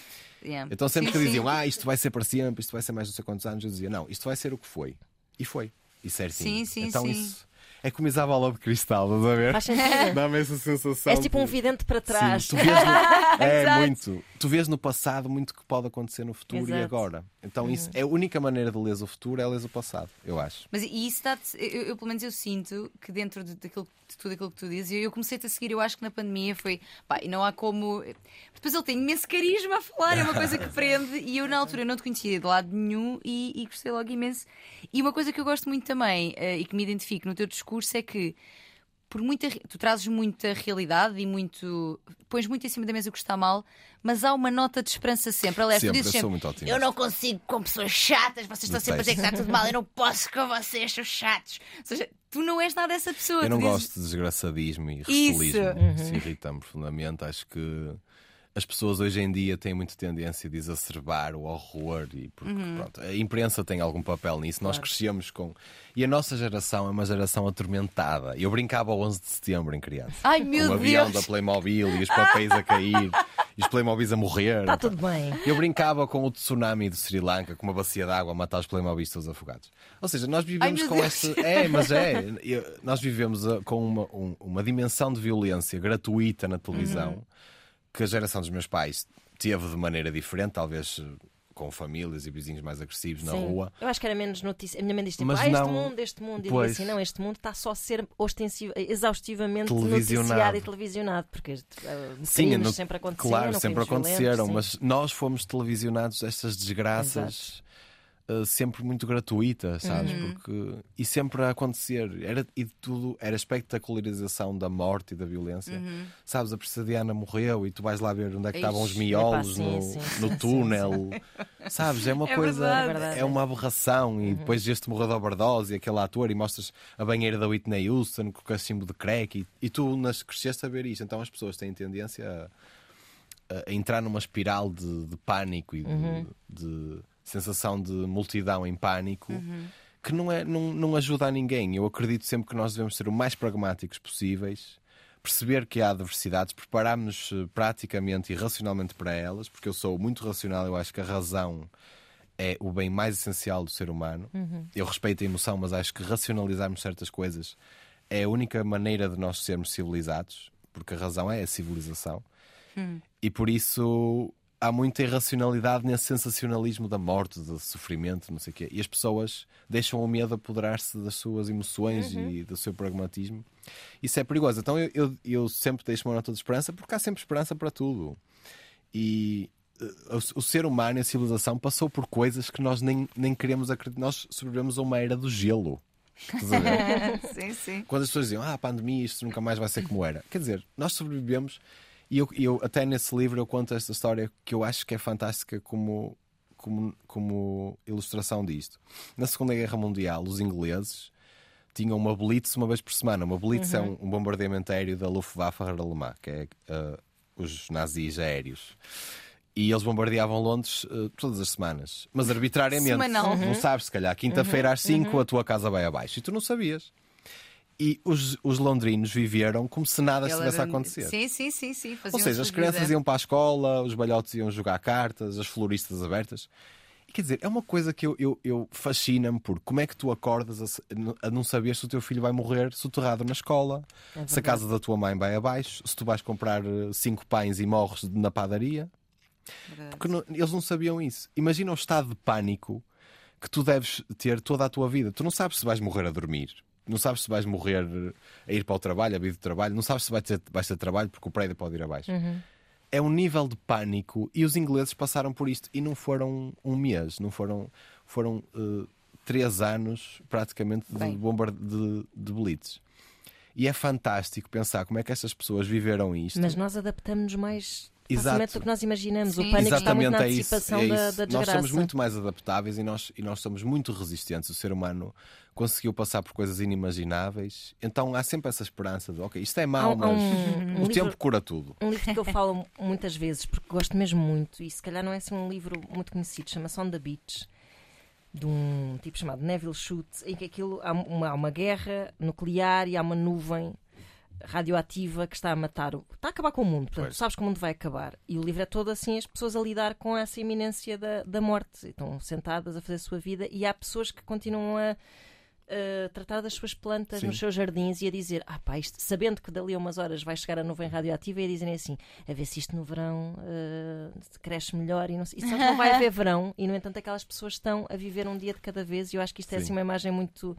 Yeah. Então sempre Sim, que sim. diziam, ah, isto vai ser para sempre, isto vai ser mais não sei quantos anos, eu dizia, não, isto vai ser o que foi. E foi. E certinho. Sim, sim, então sim. isso é como usar a bola de cristal, estás a ver? (laughs) Dá-me essa sensação. És tipo um de- vidente para trás. Sim, tu vês no... (laughs) É muito. Tu vês no passado muito que pode acontecer no futuro e Exato. agora. Então isso é a única maneira de ler o futuro é ler o passado, eu acho. Mas e isso dá eu, eu, pelo menos eu sinto que dentro de, daquilo, de tudo aquilo que tu dizes, eu, eu comecei-te a seguir, eu acho que na pandemia foi. Pá, e não há como. Depois ele tem imenso carisma a falar, é uma coisa que (laughs) prende. E eu na altura não te conhecia de lado nenhum e, e gostei logo imenso. E uma coisa que eu gosto muito também eh, e que me identifico no teu discurso é que. Por muita, tu trazes muita realidade e muito. pões muito em cima da mesa o que está mal, mas há uma nota de esperança sempre. Aliás, Sempre, tu dizes eu sempre: otimista. Eu não consigo com pessoas chatas, vocês estão sempre a dizer que está tudo mal, eu não (laughs) posso com vocês, são chatos. Ou seja, tu não és nada essa pessoa. Eu não dizes- gosto de desgraçadismo e Isso. recelismo. Isso irrita-me profundamente. Acho que as pessoas hoje em dia têm muita tendência de exacerbar o horror e porque, Uhum. pronto, a imprensa tem algum papel nisso. Nós crescemos com. E a nossa geração é uma geração atormentada. Eu brincava ao 11 de setembro em criança. Ai com meu o avião Deus! da Playmobil e os papéis a cair (laughs) e os Playmobis a morrer. Está tudo bem. Eu brincava com o tsunami do Sri Lanka, com uma bacia de água a matar os Playmobil todos afogados. Ou seja, nós vivemos meu com Deus. este. É, mas é. Nós vivemos uh, com uma, um- uma dimensão de violência gratuita na televisão Uhum. Que a geração dos meus pais teve de maneira diferente, talvez uh, com famílias e vizinhos mais agressivos na Sim. rua. Eu acho que era menos notícia. A minha mãe diz tipo, Mas ah, este não- mundo, este mundo. E Pois. assim, não, este mundo está só a ser ostensivo, exaustivamente Televisionado. noticiado e televisionado. Porque uh, Sim, no- sempre aconteceram. claro, sempre aconteceram, mas nós fomos televisionados estas desgraças uh, sempre muito gratuita, sabes? Uhum. Porque, e sempre a acontecer. Era, e de tudo era espetacularização da morte e da violência. Uhum. Sabes, a princesa Diana morreu e tu vais lá ver onde é que estavam os miolos epá, sim, no, sim, no sim, túnel. Sabes, é uma É coisa, verdade. É é uma aberração. E depois este morreu de overdose e aquele ator e mostras a banheira da Whitney Houston com o cachimbo de crack e, e tu nas, cresceste a ver isto. Então as pessoas têm tendência a, a entrar numa espiral de, de pânico e de, de sensação de multidão em pânico que não, é, não, não ajuda a ninguém. Eu acredito sempre que nós devemos ser o mais pragmáticos possíveis, perceber que há adversidades, prepararmos eh, praticamente e racionalmente para elas, porque eu sou muito racional, eu acho que a razão é o bem mais essencial do ser humano. Eu respeito a emoção, mas acho que racionalizarmos certas coisas é a única maneira de nós sermos civilizados, porque a razão é a civilização. E por isso há muita irracionalidade nesse sensacionalismo da morte, do sofrimento, não sei o quê. E as pessoas deixam o medo apoderar-se das suas emoções e do seu pragmatismo. Isso é perigoso. Então eu, eu, eu sempre deixo uma nota de esperança, porque há sempre esperança para tudo. E eh, o, o ser humano e a civilização passou por coisas que nós nem, nem queremos acreditar. Nós sobrevivemos a uma era do gelo. (laughs) Sim, sim. Quando as pessoas diziam, ah, a pandemia, isto nunca mais vai ser como era. Quer dizer, nós sobrevivemos e eu, eu até nesse livro eu conto esta história que eu acho que é fantástica como, como, como ilustração disto. Na Segunda Guerra Mundial, os ingleses tinham uma blitz uma vez por semana. Uma blitz é um, um bombardeamento aéreo da Luftwaffe alemã, que é ah, os nazis aéreos. E eles bombardeavam Londres ah, todas as semanas, mas arbitrariamente. Semanal. Não sabes, se calhar, quinta-feira às 5 a tua casa vai abaixo. E tu não sabias. E os, os londrinos viveram como se nada Ele estivesse a era- acontecer. Sim, sim, sim, sim. Ou seja, a as crianças vida. iam para a escola, os balhotes iam jogar cartas, as floristas abertas. E, quer dizer, é uma coisa que eu, eu, eu fascina-me por como é que tu acordas a, a não saber se o teu filho vai morrer soterrado na escola, É se a casa da tua mãe vai abaixo, se tu vais comprar eh, cinco pães e morres na padaria. Porque não- eles não sabiam isso. Imagina o estado de pânico que tu deves ter toda a tua vida. Tu não sabes se vais morrer a dormir. Não sabes se vais morrer a ir para o trabalho, a vir do trabalho. Não sabes se vais ter, vais ter trabalho porque o prédio pode ir abaixo. É um nível de pânico e os ingleses passaram por isto e não foram um mês, não foram, foram eh, três anos praticamente de, bombarde de, de blitz. E é fantástico pensar como é que estas pessoas viveram isto. Mas nós adaptamos-nos mais Exato. facilmente do que nós imaginamos. Sim. O pânico está muito Exatamente, na é isso. antecipação é da, isso. da nós desgraça. somos muito mais adaptáveis e nós, e nós somos muito resistentes. O ser humano conseguiu passar por coisas inimagináveis. Então há sempre essa esperança de, ok, isto é mau, um- mas um- um o livro- tempo cura tudo. Um livro que eu falo muitas vezes, porque gosto mesmo muito, e se calhar não é assim um livro muito conhecido, chama-se On the Beach, de um tipo chamado Neville Shute, em que aquilo há uma, há uma guerra nuclear e há uma nuvem radioativa que está a matar, o, está a acabar com o mundo, portanto, Pois. sabes que o mundo vai acabar. E o livro é todo assim, as pessoas a lidar com essa iminência da, da morte, estão sentadas a fazer a sua vida, e há pessoas que continuam a a tratar das suas plantas Sim. nos seus jardins e a dizer, ah pá, isto, sabendo que dali a umas horas vai chegar a nuvem radioativa e a dizerem assim, a ver se isto no verão eh, cresce melhor e não sei. E só que não vai haver verão e no entanto aquelas pessoas estão a viver um dia de cada vez e eu acho que isto é Sim. assim uma imagem muito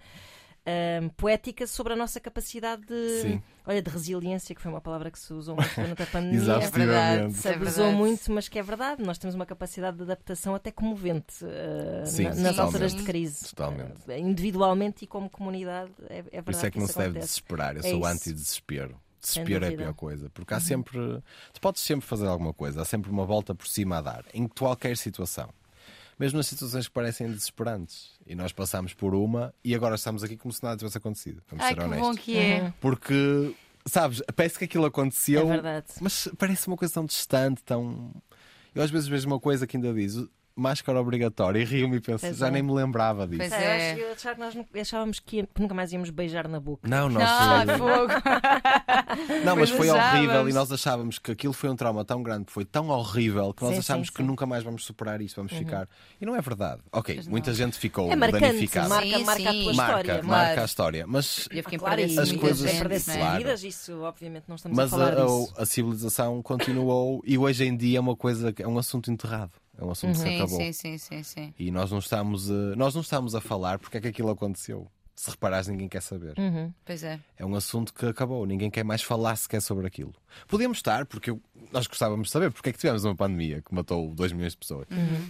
ahm, poética sobre a nossa capacidade de, Sim. olha, de resiliência, que foi uma palavra que se usou muito durante a pandemia. Exaustivamente. Se É abusou verdade. muito, mas que é verdade. Nós temos uma capacidade de adaptação até comovente eh, Sim, na- nas alturas de crise. Totalmente. Eh, individualmente e como comunidade, é, é verdade Por isso é que não se deve acontece. desesperar. Eu É sou anti-desespero. Desespero é a. Uhum. pior coisa. Porque há sempre. Tu podes sempre fazer alguma coisa, há sempre uma volta por cima a dar, em qualquer situação. Mesmo nas situações que parecem desesperantes. E nós passamos por uma e agora estamos aqui como se nada tivesse acontecido. Vamos Ai, ser que honestos. bom que é. Uhum. Porque, sabes, parece que aquilo aconteceu, É verdade. mas parece uma coisa tão distante, tão. Eu às vezes vejo uma coisa que ainda diz máscara obrigatória e rio-me e penso, Pois já é. nem me lembrava disso. Pois É, eu, é. achava que nós achávamos que, ia- que nunca mais íamos beijar na boca. Não, nós. Ah, eh, fogo. (laughs) Não, mas Pois foi horrível e nós achávamos que aquilo foi um trauma tão grande, foi tão horrível que nós Sim, achávamos sim, que sim. nunca mais vamos superar isto, vamos ficar. E não é verdade. Ok, muita gente ficou É marcante, danificada. marca, Sim, marca a tua marca, história. marca claro. a história. Mas, Eu fiquei Claro, perdendo e As coisas- perder-se não é? claro. vidas, isso obviamente não estamos mas a falar a, disso. a- a civilização continuou e hoje em dia é uma coisa é um assunto enterrado. É um assunto que Sim, acabou. sim, sim, sim, sim. E nós não estamos a, nós não estamos a falar porque é que aquilo aconteceu. se reparares, ninguém quer saber. Uhum. Pois é. É um assunto que acabou, ninguém quer mais falar sequer sobre aquilo. Podíamos estar, porque eu- nós gostávamos de saber porque é que tivemos uma pandemia que matou 2 milhões de pessoas.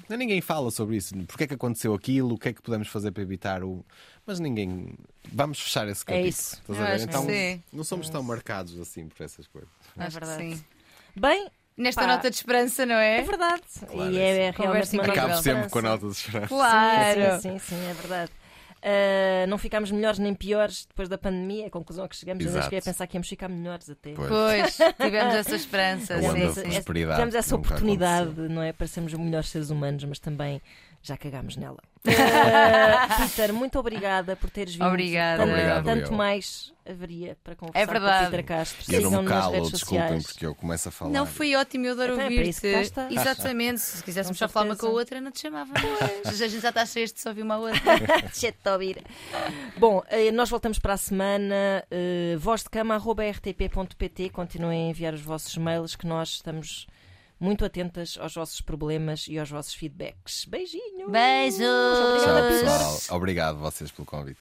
Não, Ninguém fala sobre isso, porque é que aconteceu aquilo, o que é que podemos fazer para evitar o. Mas ninguém. Vamos fechar esse capítulo. isso. Estás a ver? que Então, não somos tão marcados assim por essas coisas. Que verdade. sim. Bem, Nesta Pá. nota de esperança, não é? é verdade. Claro, e é é, é assim. realmente uma incrível. Acabo sempre com a nota de esperança. Claro. Sim, sim, sim, é verdade. Ah, não ficámos melhores nem piores depois da pandemia, é a conclusão a que chegamos. Eu Exato. cheguei a pensar que íamos ficar melhores até. Pois. Pois, tivemos essa esperança. Sim, Tivemos sim. prosperidade tivemos essa oportunidade, não é? Para sermos melhores seres humanos, mas também já cagámos nela. Ah, Peter, muito obrigada por teres vindo. Obrigada. Obrigado, Tanto eu. mais haveria para conversar É verdade. com o Peter Castro. Eu não me Sigam-no nas calo, redes desculpem, sociais. porque eu começo a falar. Não, foi ótimo, eu adoro Então é ouvir-te. está. Exatamente, se quiséssemos só falar uma com a outra, não te chamava. A gente já está cheio de só ouvir uma outra. (laughs) Deixa-te de ouvir. Bom, eh, nós voltamos para a semana. eh, vozdecama.rtp.pt. Continuem a enviar os vossos mails, que nós estamos muito atentas aos vossos problemas e aos vossos feedbacks. Beijinhos! Beijos! Obrigada, Tchau, Peter. pessoal. Obrigado vocês pelo convite.